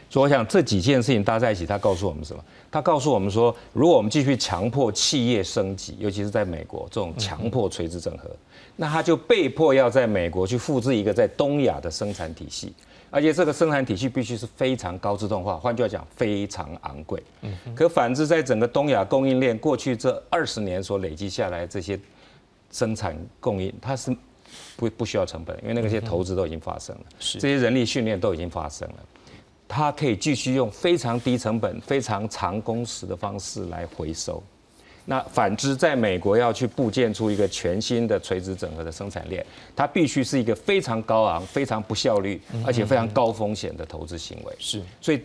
所以我想这几件事情搭在一起，他告诉我们什么？他告诉我们说，如果我们继续强迫企业升级，尤其是在美国这种强迫垂直整合，那他就被迫要在美国去复制一个在东亚的生产体系，而且这个生产体系必须是非常高自动化，换句话讲，非常昂贵。嗯。可反之，在整个东亚供应链过去这二十年所累积下来这些生产供应，它是不不需要成本，因为那些投资都已经发生了，是这些人力训练都已经发生了。它可以继续用非常低成本、非常长工时的方式来回收。那反之，在美国要去部建出一个全新的垂直整合的生产链，它必须是一个非常高昂、非常不效率，而且非常高风险的投资行为。是。所以，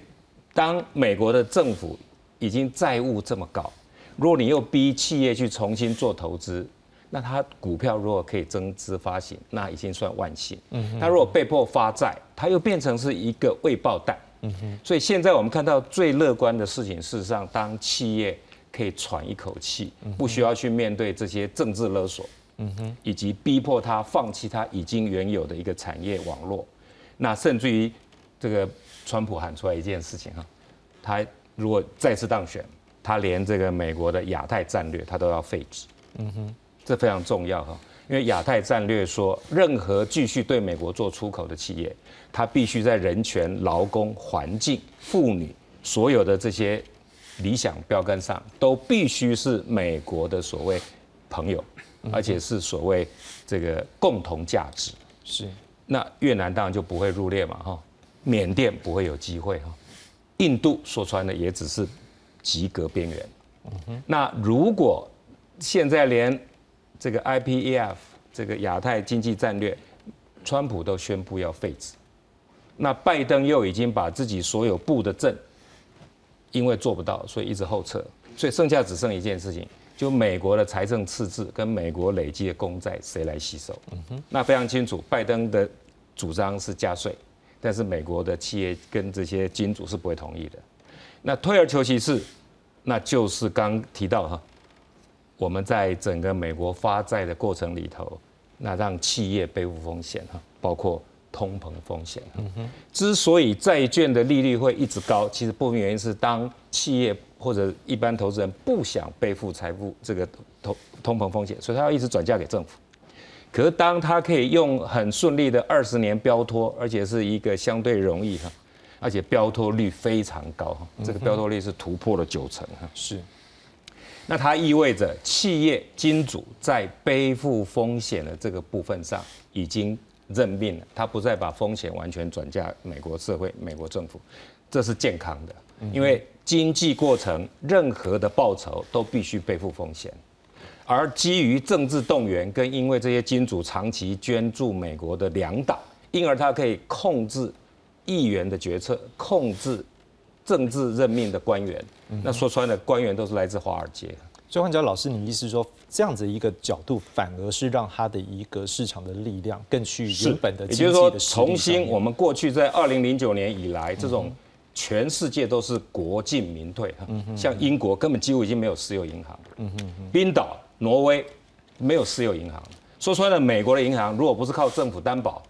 当美国的政府已经债务这么高，如果你又逼企业去重新做投资，那它股票如果可以增资发行，那已经算万幸。嗯。它如果被迫发债，它又变成是一个未爆弹。嗯哼所以现在我们看到最乐观的事情，事实上，当企业可以喘一口气，不需要去面对这些政治勒索，嗯哼，以及逼迫他放弃他已经原有的一个产业网络，那甚至于这个川普喊出来一件事情哈，他如果再次当选，他连这个美国的亚太战略他都要废止，嗯哼，这非常重要哈。因为亚太战略说，任何继续对美国做出口的企业，它必须在人权、劳工、环境、妇女所有的这些理想标杆上，都必须是美国的所谓朋友，而且是所谓这个共同价值。是，那越南当然就不会入列嘛，哈，缅甸不会有机会哈，印度说穿了也只是及格边缘。嗯哼，那如果现在连这个 IPEF 这个亚太经济战略，川普都宣布要废止，那拜登又已经把自己所有布的阵，因为做不到，所以一直后撤，所以剩下只剩一件事情，就美国的财政赤字跟美国累积的公债谁来吸收？嗯哼，那非常清楚，拜登的主张是加税，但是美国的企业跟这些金主是不会同意的。那退而求其次，那就是刚提到哈。我们在整个美国发债的过程里头，那让企业背负风险哈，包括通膨风险。嗯哼。之所以债券的利率会一直高，其实部分原因是当企业或者一般投资人不想背负财富这个通通膨风险，所以他要一直转嫁给政府。可是当他可以用很顺利的二十年标托，而且是一个相对容易哈，而且标托率非常高哈，这个标托率是突破了九成哈。是。那它意味着企业金主在背负风险的这个部分上已经认命了，他不再把风险完全转嫁美国社会、美国政府，这是健康的，因为经济过程任何的报酬都必须背负风险，而基于政治动员跟因为这些金主长期捐助美国的两党，因而他可以控制议员的决策，控制。政治任命的官员，那说穿了，官员都是来自华尔街。所以换讲老师，你意思说，这样子一个角度，反而是让它的一个市场的力量更趋于原本的，也就是说，重新我们过去在二零零九年以来，这种全世界都是国进民退，像英国根本几乎已经没有私有银行，冰岛、挪威没有私有银行。说穿了，美国的银行如果不是靠政府担保。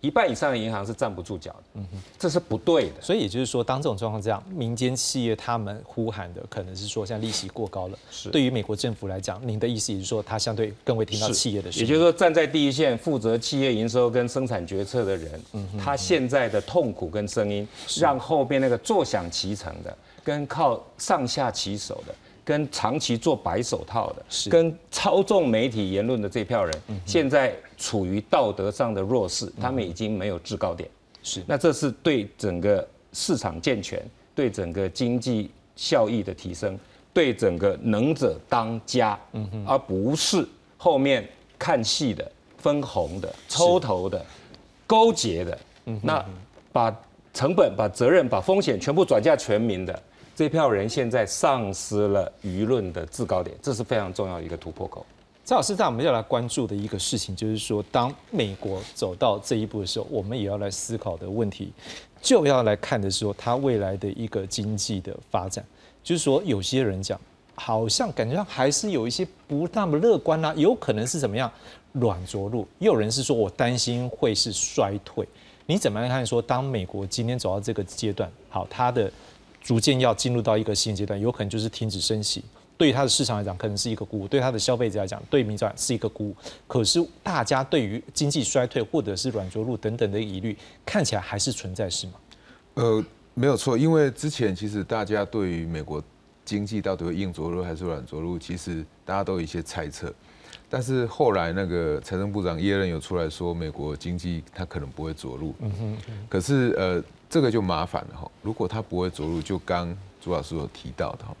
一半以上的银行是站不住脚的，嗯哼，这是不对的。所以也就是说，当这种状况这样，民间企业他们呼喊的可能是说，像利息过高了。是。对于美国政府来讲，您的意思也是说，他相对更会听到企业的声音。也就是说，站在第一线负责企业营收跟生产决策的人，嗯他现在的痛苦跟声音，让后边那个坐享其成的，跟靠上下其手的。跟长期做白手套的，跟操纵媒体言论的这票人，现在处于道德上的弱势，他们已经没有制高点。是，那这是对整个市场健全、对整个经济效益的提升、对整个能者当家，而不是后面看戏的、分红的、抽头的、勾结的。那把成本、把责任、把风险全部转嫁全民的。这票人现在丧失了舆论的制高点，这是非常重要的一个突破口。赵老师，在我们要来关注的一个事情，就是说，当美国走到这一步的时候，我们也要来思考的问题，就要来看的时候，它未来的一个经济的发展。就是说，有些人讲，好像感觉上还是有一些不那么乐观啊，有可能是怎么样软着陆；，也有人是说我担心会是衰退。你怎么样看说，当美国今天走到这个阶段，好，它的逐渐要进入到一个新阶段，有可能就是停止升息。对于它的市场来讲，可能是一个鼓舞；对它的消费者来讲，对民众是一个鼓舞。可是大家对于经济衰退或者是软着陆等等的疑虑，看起来还是存在，是吗？呃，没有错，因为之前其实大家对于美国经济到底会硬着陆还是软着陆，其实大家都有一些猜测。但是后来那个财政部长耶伦有出来说，美国经济它可能不会着陆。嗯哼。可是呃，这个就麻烦了哈。如果他不会着陆，就刚朱老师有提到的哈。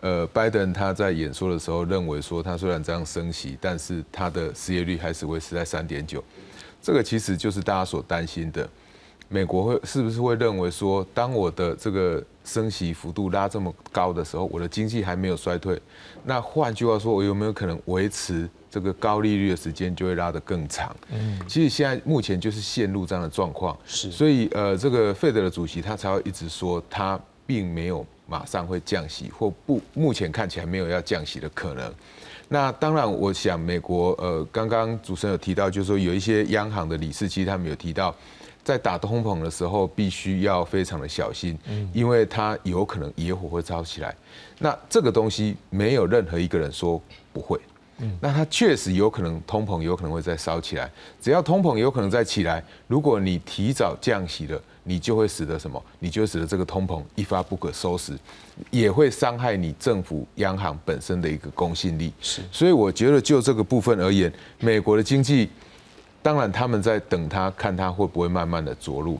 呃，拜登他在演说的时候认为说，他虽然这样升息，但是他的失业率还是维持在三点九，这个其实就是大家所担心的，美国会是不是会认为说，当我的这个升息幅度拉这么高的时候，我的经济还没有衰退，那换句话说，我有没有可能维持这个高利率的时间就会拉得更长？嗯，其实现在目前就是陷入这样的状况，是，所以呃，这个费德的主席他才会一直说他并没有。马上会降息，或不，目前看起来没有要降息的可能。那当然，我想美国，呃，刚刚主持人有提到，就是说有一些央行的理事，其实他们有提到，在打通膨的时候，必须要非常的小心，因为它有可能野火会烧起来。那这个东西没有任何一个人说不会。那它确实有可能通膨有可能会再烧起来，只要通膨有可能再起来，如果你提早降息了，你就会使得什么？你就使得这个通膨一发不可收拾，也会伤害你政府央行本身的一个公信力。是，所以我觉得就这个部分而言，美国的经济，当然他们在等它，看它会不会慢慢的着陆。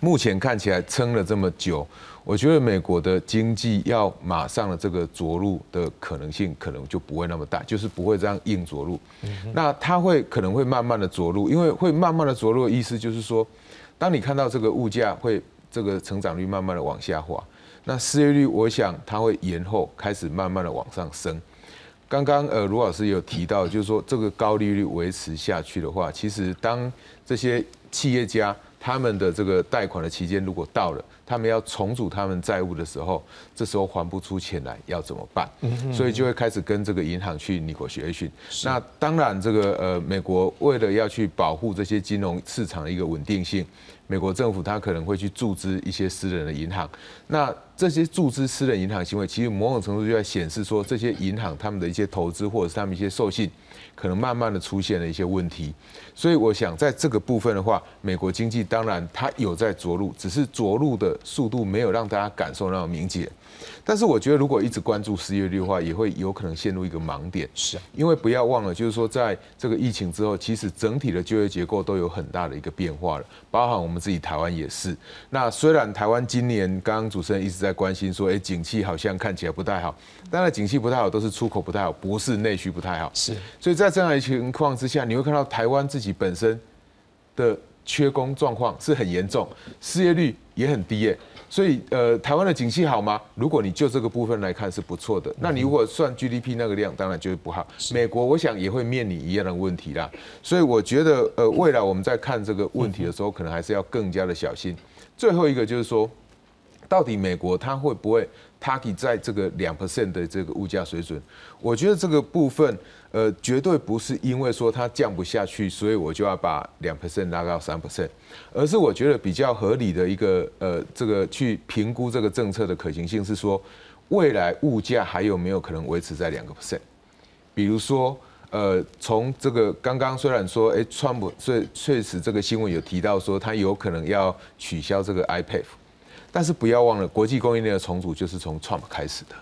目前看起来撑了这么久。我觉得美国的经济要马上的这个着陆的可能性可能就不会那么大，就是不会这样硬着陆。那它会可能会慢慢的着陆，因为会慢慢的着陆的意思就是说，当你看到这个物价会这个成长率慢慢的往下滑，那失业率我想它会延后开始慢慢的往上升。刚刚呃卢老师有提到，就是说这个高利率维持下去的话，其实当这些企业家他们的这个贷款的期间如果到了。他们要重组他们债务的时候，这时候还不出钱来，要怎么办？所以就会开始跟这个银行去拟国学训。那当然，这个呃，美国为了要去保护这些金融市场的一个稳定性，美国政府它可能会去注资一些私人的银行。那这些注资私人银行行为，其实某种程度就在显示说，这些银行他们的一些投资或者是他们一些授信。可能慢慢的出现了一些问题，所以我想在这个部分的话，美国经济当然它有在着陆，只是着陆的速度没有让大家感受那么明显。但是我觉得，如果一直关注失业率的话，也会有可能陷入一个盲点。是啊，因为不要忘了，就是说，在这个疫情之后，其实整体的就业结构都有很大的一个变化了，包含我们自己台湾也是。那虽然台湾今年刚刚主持人一直在关心说，哎，景气好像看起来不太好，当然景气不太好都是出口不太好，不是内需不太好。是，所以在这样的情况之下，你会看到台湾自己本身的缺工状况是很严重，失业率也很低耶。所以，呃，台湾的景气好吗？如果你就这个部分来看是不错的，那你如果算 GDP 那个量，当然就是不好。美国我想也会面临一样的问题啦。所以我觉得，呃，未来我们在看这个问题的时候，可能还是要更加的小心。最后一个就是说，到底美国它会不会 target 在这个两 percent 的这个物价水准？我觉得这个部分。呃，绝对不是因为说它降不下去，所以我就要把两 percent 拉到三 percent，而是我觉得比较合理的一个呃，这个去评估这个政策的可行性是说，未来物价还有没有可能维持在两个 percent？比如说，呃，从这个刚刚虽然说，哎，川普确确实这个新闻有提到说，他有可能要取消这个 iPad，但是不要忘了，国际供应链的重组就是从 Trump 开始的。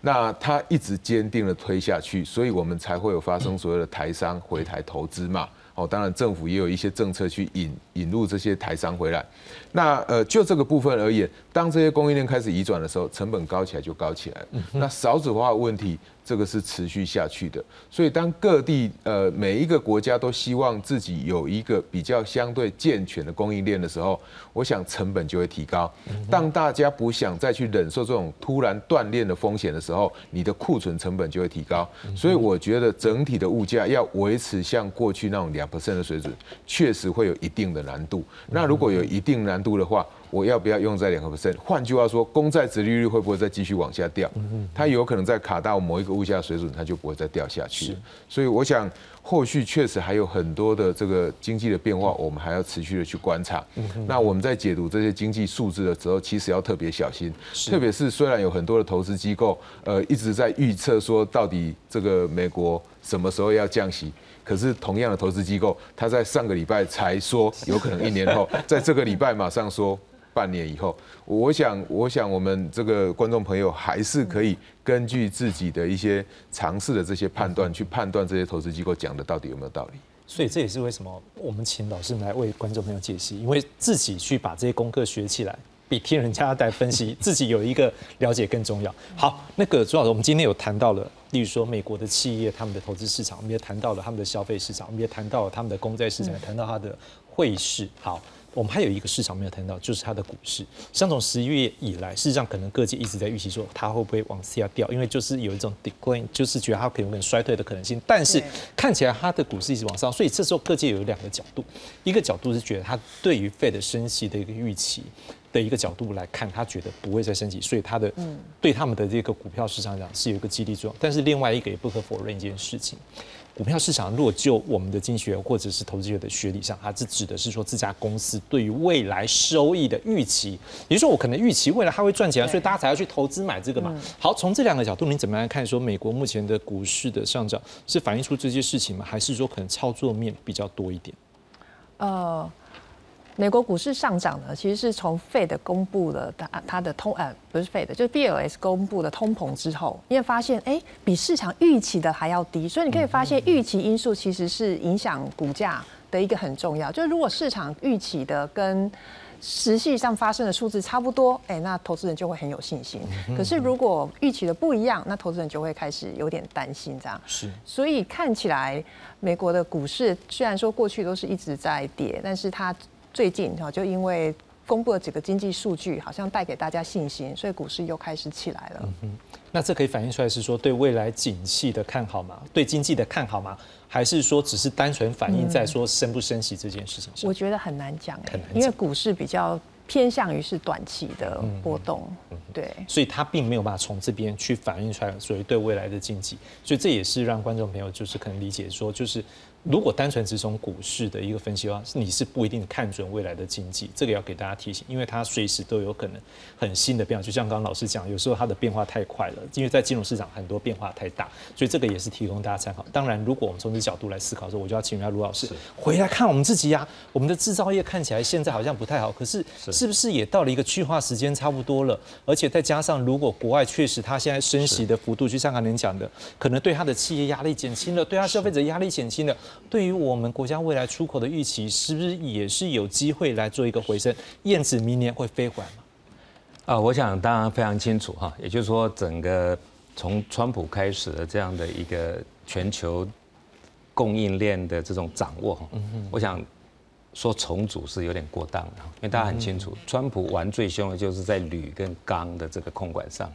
那他一直坚定的推下去，所以我们才会有发生所谓的台商回台投资嘛。哦，当然政府也有一些政策去引引入这些台商回来。那呃，就这个部分而言，当这些供应链开始移转的时候，成本高起来就高起来。那少子化问题。这个是持续下去的，所以当各地呃每一个国家都希望自己有一个比较相对健全的供应链的时候，我想成本就会提高。当大家不想再去忍受这种突然断链的风险的时候，你的库存成本就会提高。所以我觉得整体的物价要维持像过去那种两 percent 的水准，确实会有一定的难度。那如果有一定难度的话，我要不要用在两个 percent？换句话说，公债殖利率会不会再继续往下掉？它有可能在卡到某一个物价水准，它就不会再掉下去。所以我想，后续确实还有很多的这个经济的变化，我们还要持续的去观察。那我们在解读这些经济数字的时候，其实要特别小心，特别是虽然有很多的投资机构，呃，一直在预测说到底这个美国什么时候要降息。可是同样的投资机构，他在上个礼拜才说有可能一年后，在这个礼拜马上说半年以后。我想，我想我们这个观众朋友还是可以根据自己的一些尝试的这些判断，去判断这些投资机构讲的到底有没有道理。所以这也是为什么我们请老师来为观众朋友解析，因为自己去把这些功课学起来。比听人家来分析自己有一个了解更重要。好，那个朱老师，我们今天有谈到了，例如说美国的企业他们的投资市场，我们也谈到了他们的消费市场，我们也谈到了他们的公债市场，谈到他的汇市。好。我们还有一个市场没有谈到，就是它的股市。像从十一月以来，事实上可能各界一直在预期说它会不会往下掉，因为就是有一种 decline，就是觉得它可能有衰退的可能性。但是看起来它的股市一直往上，所以这时候各界有两个角度，一个角度是觉得它对于 Fed 升息的一个预期的一个角度来看，他觉得不会再升级，所以它的对他们的这个股票市场讲是有一个激励作用。但是另外一个也不可否认一件事情。股票市场，如果就我们的经济学或者是投资学的学理上，它是指的是说这家公司对于未来收益的预期，也就是说我可能预期未来它会赚钱，所以大家才要去投资买这个嘛。好，从这两个角度，你怎么样看？说美国目前的股市的上涨是反映出这些事情吗？还是说可能操作面比较多一点？呃。美国股市上涨呢，其实是从 Fed 公布了它它的通呃不是 Fed 就是 BLS 公布的通膨之后，因为发现哎比市场预期的还要低，所以你可以发现预期因素其实是影响股价的一个很重要。就是如果市场预期的跟实际上发生的数字差不多，哎那投资人就会很有信心。可是如果预期的不一样，那投资人就会开始有点担心这样。是，所以看起来美国的股市虽然说过去都是一直在跌，但是它最近哈，就因为公布了几个经济数据，好像带给大家信心，所以股市又开始起来了。嗯那这可以反映出来是说对未来景气的看好吗？对经济的看好吗？还是说只是单纯反映在说升不升息这件事情上？我觉得很难讲哎，因为股市比较偏向于是短期的波动，对，所以它并没有办法从这边去反映出来所以对未来的经济，所以这也是让观众朋友就是可能理解说就是。如果单纯只从股市的一个分析的话，你是不一定看准未来的经济，这个要给大家提醒，因为它随时都有可能很新的变化。就像刚刚老师讲，有时候它的变化太快了，因为在金融市场很多变化太大，所以这个也是提供大家参考。当然，如果我们从这角度来思考的时候，我就要请教卢老师回来看我们自己呀。我们的制造业看起来现在好像不太好，可是是不是也到了一个去化时间差不多了？而且再加上，如果国外确实它现在升息的幅度，就像刚才您讲的，可能对它的企业压力减轻了，对它消费者压力减轻了。对于我们国家未来出口的预期，是不是也是有机会来做一个回升？燕子明年会飞回来吗？啊，我想当然非常清楚哈，也就是说，整个从川普开始的这样的一个全球供应链的这种掌握，嗯我想说重组是有点过当的，因为大家很清楚，川普玩最凶的就是在铝跟钢的这个控管上，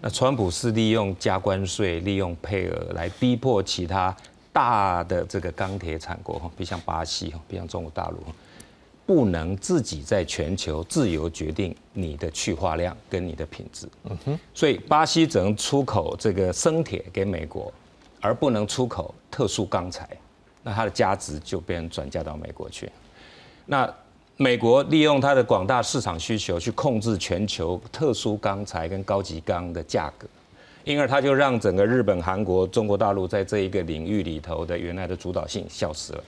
那川普是利用加关税、利用配额来逼迫其他。大的这个钢铁产国哈，比像巴西哈，比像中国大陆，不能自己在全球自由决定你的去化量跟你的品质。嗯哼，所以巴西只能出口这个生铁给美国，而不能出口特殊钢材，那它的价值就被人转嫁到美国去。那美国利用它的广大市场需求去控制全球特殊钢材跟高级钢的价格。因而他就让整个日本、韩国、中国大陆在这一个领域里头的原来的主导性消失了。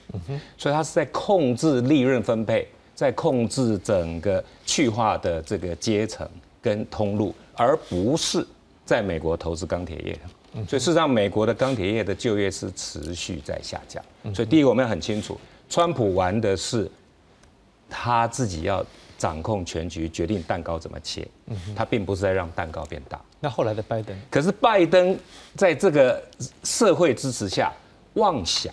所以他是在控制利润分配，在控制整个去化的这个阶层跟通路，而不是在美国投资钢铁业。所以事实上，美国的钢铁业的就业是持续在下降。所以第一个我们要很清楚，川普玩的是他自己要掌控全局，决定蛋糕怎么切。他并不是在让蛋糕变大。那后来的拜登，可是拜登在这个社会支持下，妄想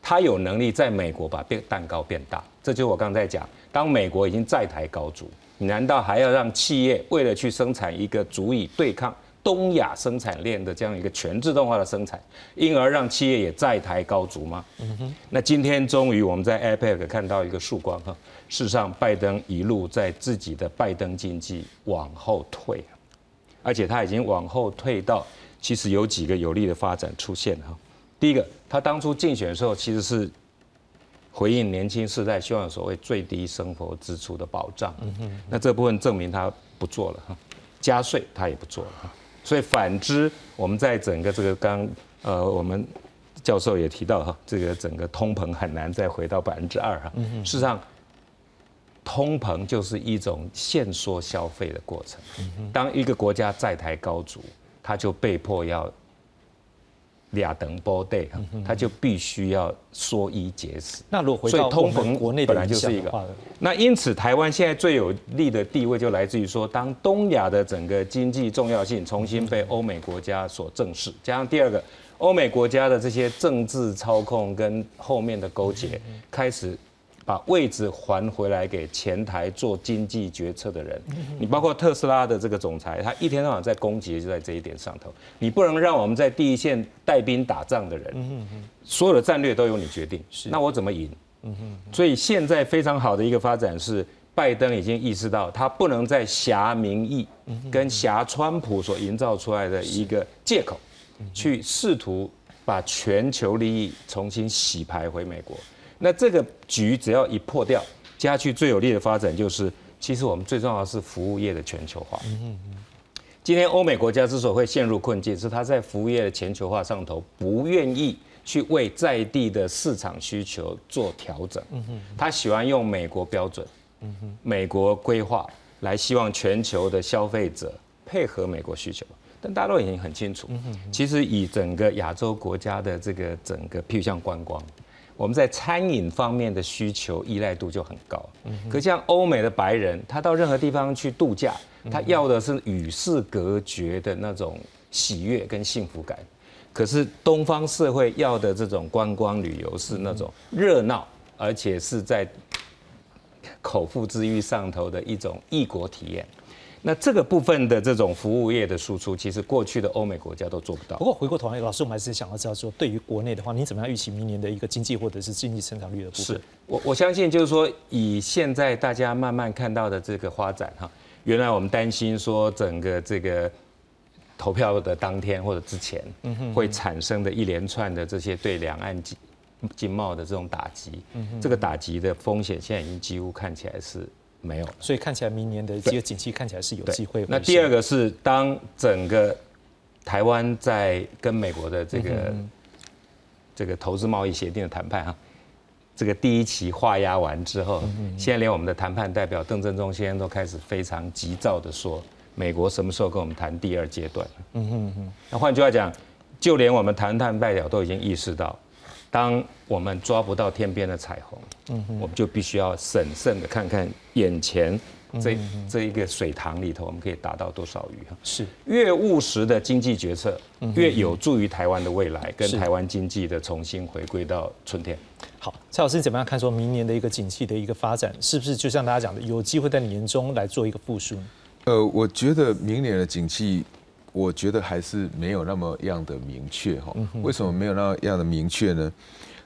他有能力在美国把变蛋糕变大。这就是我刚才讲，当美国已经债台高筑，你难道还要让企业为了去生产一个足以对抗东亚生产链的这样一个全自动化的生产，因而让企业也债台高筑吗？嗯哼那今天终于我们在 APEC 看到一个曙光哈，事实上拜登一路在自己的拜登经济往后退，而且他已经往后退到其实有几个有利的发展出现哈。第一个，他当初竞选的时候其实是回应年轻世代希望所谓最低生活支出的保障，那这部分证明他不做了哈，加税他也不做了哈。所以反之，我们在整个这个刚呃我们教授也提到哈，这个整个通膨很难再回到百分之二哈。事实上，通膨就是一种限缩消费的过程。当一个国家债台高筑，他就被迫要俩等波 day，他就必须要缩衣节食。那如果回所以到通膨国内本来就是一个那因此，台湾现在最有利的地位就来自于说，当东亚的整个经济重要性重新被欧美国家所正视，加上第二个，欧美国家的这些政治操控跟后面的勾结，开始把位置还回来给前台做经济决策的人。你包括特斯拉的这个总裁，他一天到晚在攻击，就在这一点上头。你不能让我们在第一线带兵打仗的人，所有的战略都由你决定。那我怎么赢？所以现在非常好的一个发展是，拜登已经意识到，他不能再挟民意跟挟川普所营造出来的一个借口，去试图把全球利益重新洗牌回美国。那这个局只要一破掉，接下去最有利的发展就是，其实我们最重要的是服务业的全球化。今天欧美国家之所以会陷入困境，是他在服务业的全球化上头不愿意去为在地的市场需求做调整。他喜欢用美国标准、美国规划来希望全球的消费者配合美国需求。但大家都已经很清楚，其实以整个亚洲国家的这个整个，譬如像观光，我们在餐饮方面的需求依赖度就很高。可像欧美的白人，他到任何地方去度假，他要的是与世隔绝的那种喜悦跟幸福感。可是东方社会要的这种观光旅游是那种热闹，而且是在口腹之欲上头的一种异国体验。那这个部分的这种服务业的输出，其实过去的欧美国家都做不到不。过回过头来，老师，我们还是想要知道说，对于国内的话，你怎么样预期明年的一个经济或者是经济成长率的部分是？我我相信就是说，以现在大家慢慢看到的这个发展哈，原来我们担心说整个这个投票的当天或者之前，会产生的一连串的这些对两岸经经贸的这种打击，这个打击的风险现在已经几乎看起来是没有。所以看起来明年的这个景气看起来是有机会。那第二个是，当整个台湾在跟美国的这个、这个投资贸易协定的谈判啊，这个第一期画押完之后，现在连我们的谈判代表邓正中先生都开始非常急躁的说，美国什么时候跟我们谈第二阶段？嗯哼哼。那换句话讲，就连我们谈判代表都已经意识到，当我们抓不到天边的彩虹，嗯我们就必须要审慎的看看眼前这这一个水塘里头，我们可以打到多少鱼哈。是越务实的经济决策，越有助于台湾的未来跟台湾经济的重新回归到春天。好，蔡老师你怎么样看说明年的一个景气的一个发展，是不是就像大家讲的，有机会在年中来做一个复苏？呃，我觉得明年的景气，我觉得还是没有那么样的明确哈。为什么没有那么样的明确呢？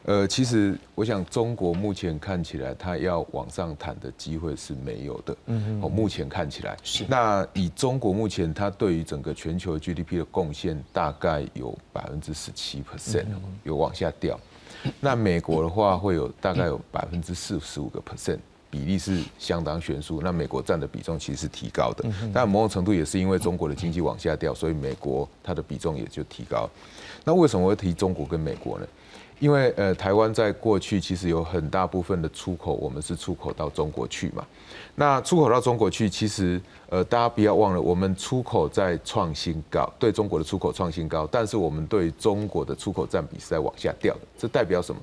呃，其实我想中国目前看起来，它要往上弹的机会是没有的。嗯哦，目前看起来是那以中国目前它对于整个全球 GDP 的贡献大概有百分之十七 percent，有往下掉。那美国的话会有大概有百分之四十五个 percent，比例是相当悬殊。那美国占的比重其实是提高的，但某种程度也是因为中国的经济往下掉，所以美国它的比重也就提高。那为什么会提中国跟美国呢？因为呃，台湾在过去其实有很大部分的出口，我们是出口到中国去嘛。那出口到中国去，其实呃，大家不要忘了，我们出口在创新高，对中国的出口创新高，但是我们对中国的出口占比是在往下掉的。这代表什么？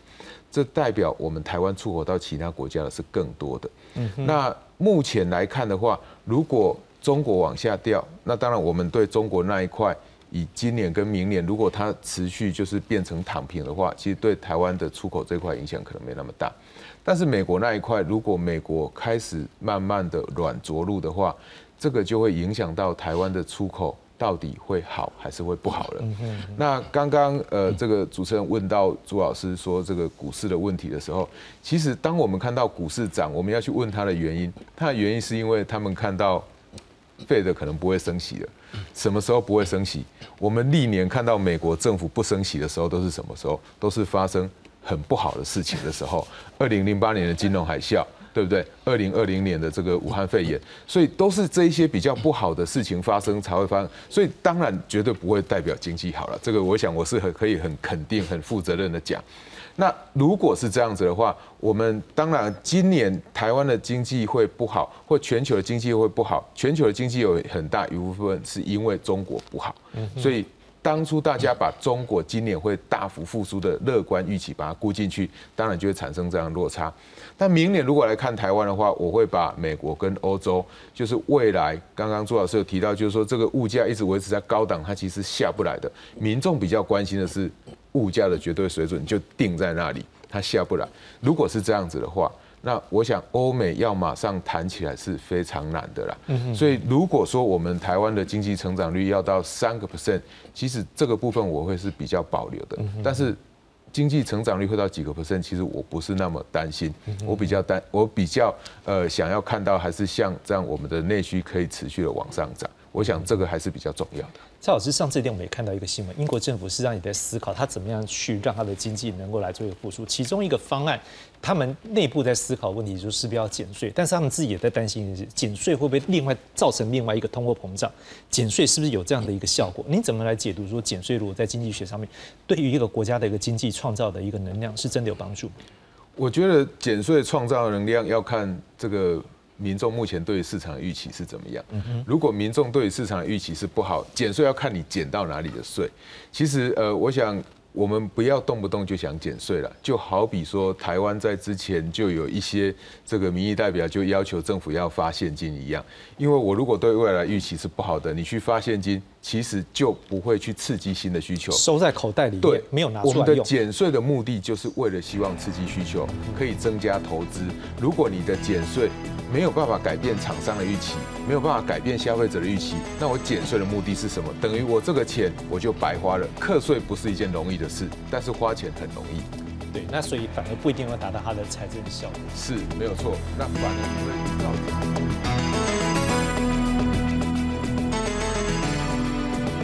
这代表我们台湾出口到其他国家的是更多的。那目前来看的话，如果中国往下掉，那当然我们对中国那一块。以今年跟明年，如果它持续就是变成躺平的话，其实对台湾的出口这块影响可能没那么大。但是美国那一块，如果美国开始慢慢的软着陆的话，这个就会影响到台湾的出口到底会好还是会不好了。那刚刚呃，这个主持人问到朱老师说这个股市的问题的时候，其实当我们看到股市涨，我们要去问它的原因，它的原因是因为他们看到费的可能不会升息了，什么时候不会升息？我们历年看到美国政府不升息的时候都是什么时候？都是发生很不好的事情的时候。二零零八年的金融海啸。对不对？二零二零年的这个武汉肺炎，所以都是这一些比较不好的事情发生才会发生，所以当然绝对不会代表经济好了。这个我想我是很可以很肯定、很负责任的讲。那如果是这样子的话，我们当然今年台湾的经济会不好，或全球的经济会不好。全球的经济有很大一部分是因为中国不好，所以当初大家把中国今年会大幅复苏的乐观预期把它估进去，当然就会产生这样落差。但明年如果来看台湾的话，我会把美国跟欧洲，就是未来刚刚朱老师有提到，就是说这个物价一直维持在高档，它其实下不来的。民众比较关心的是物价的绝对水准就定在那里，它下不来。如果是这样子的话，那我想欧美要马上谈起来是非常难的啦。所以如果说我们台湾的经济成长率要到三个 percent，其实这个部分我会是比较保留的。但是经济成长率会到几个 percent？其实我不是那么担心，我比较担，我比较呃想要看到还是像这样，我们的内需可以持续的往上涨。我想这个还是比较重要的。蔡老师，上次天我们也看到一个新闻，英国政府实际上也在思考，他怎么样去让他的经济能够来做一个复苏。其中一个方案，他们内部在思考问题，就是不是要减税，但是他们自己也在担心，减税会不会另外造成另外一个通货膨胀？减税是不是有这样的一个效果？您怎么来解读说减税如果在经济学上面，对于一个国家的一个经济创造的一个能量，是真的有帮助？我觉得减税创造能量要看这个。民众目前对市场的预期是怎么样？如果民众对市场的预期是不好，减税要看你减到哪里的税。其实，呃，我想。我们不要动不动就想减税了，就好比说台湾在之前就有一些这个民意代表就要求政府要发现金一样，因为我如果对未来预期是不好的，你去发现金，其实就不会去刺激新的需求，收在口袋里，对，没有拿出来用。我们的减税的目的就是为了希望刺激需求，可以增加投资。如果你的减税没有办法改变厂商的预期，没有办法改变消费者的预期，那我减税的目的是什么？等于我这个钱我就白花了。课税不是一件容易的事，但是花钱很容易。对，那所以反而不一定会达到它的财政效果。是没有错，那反而会造成。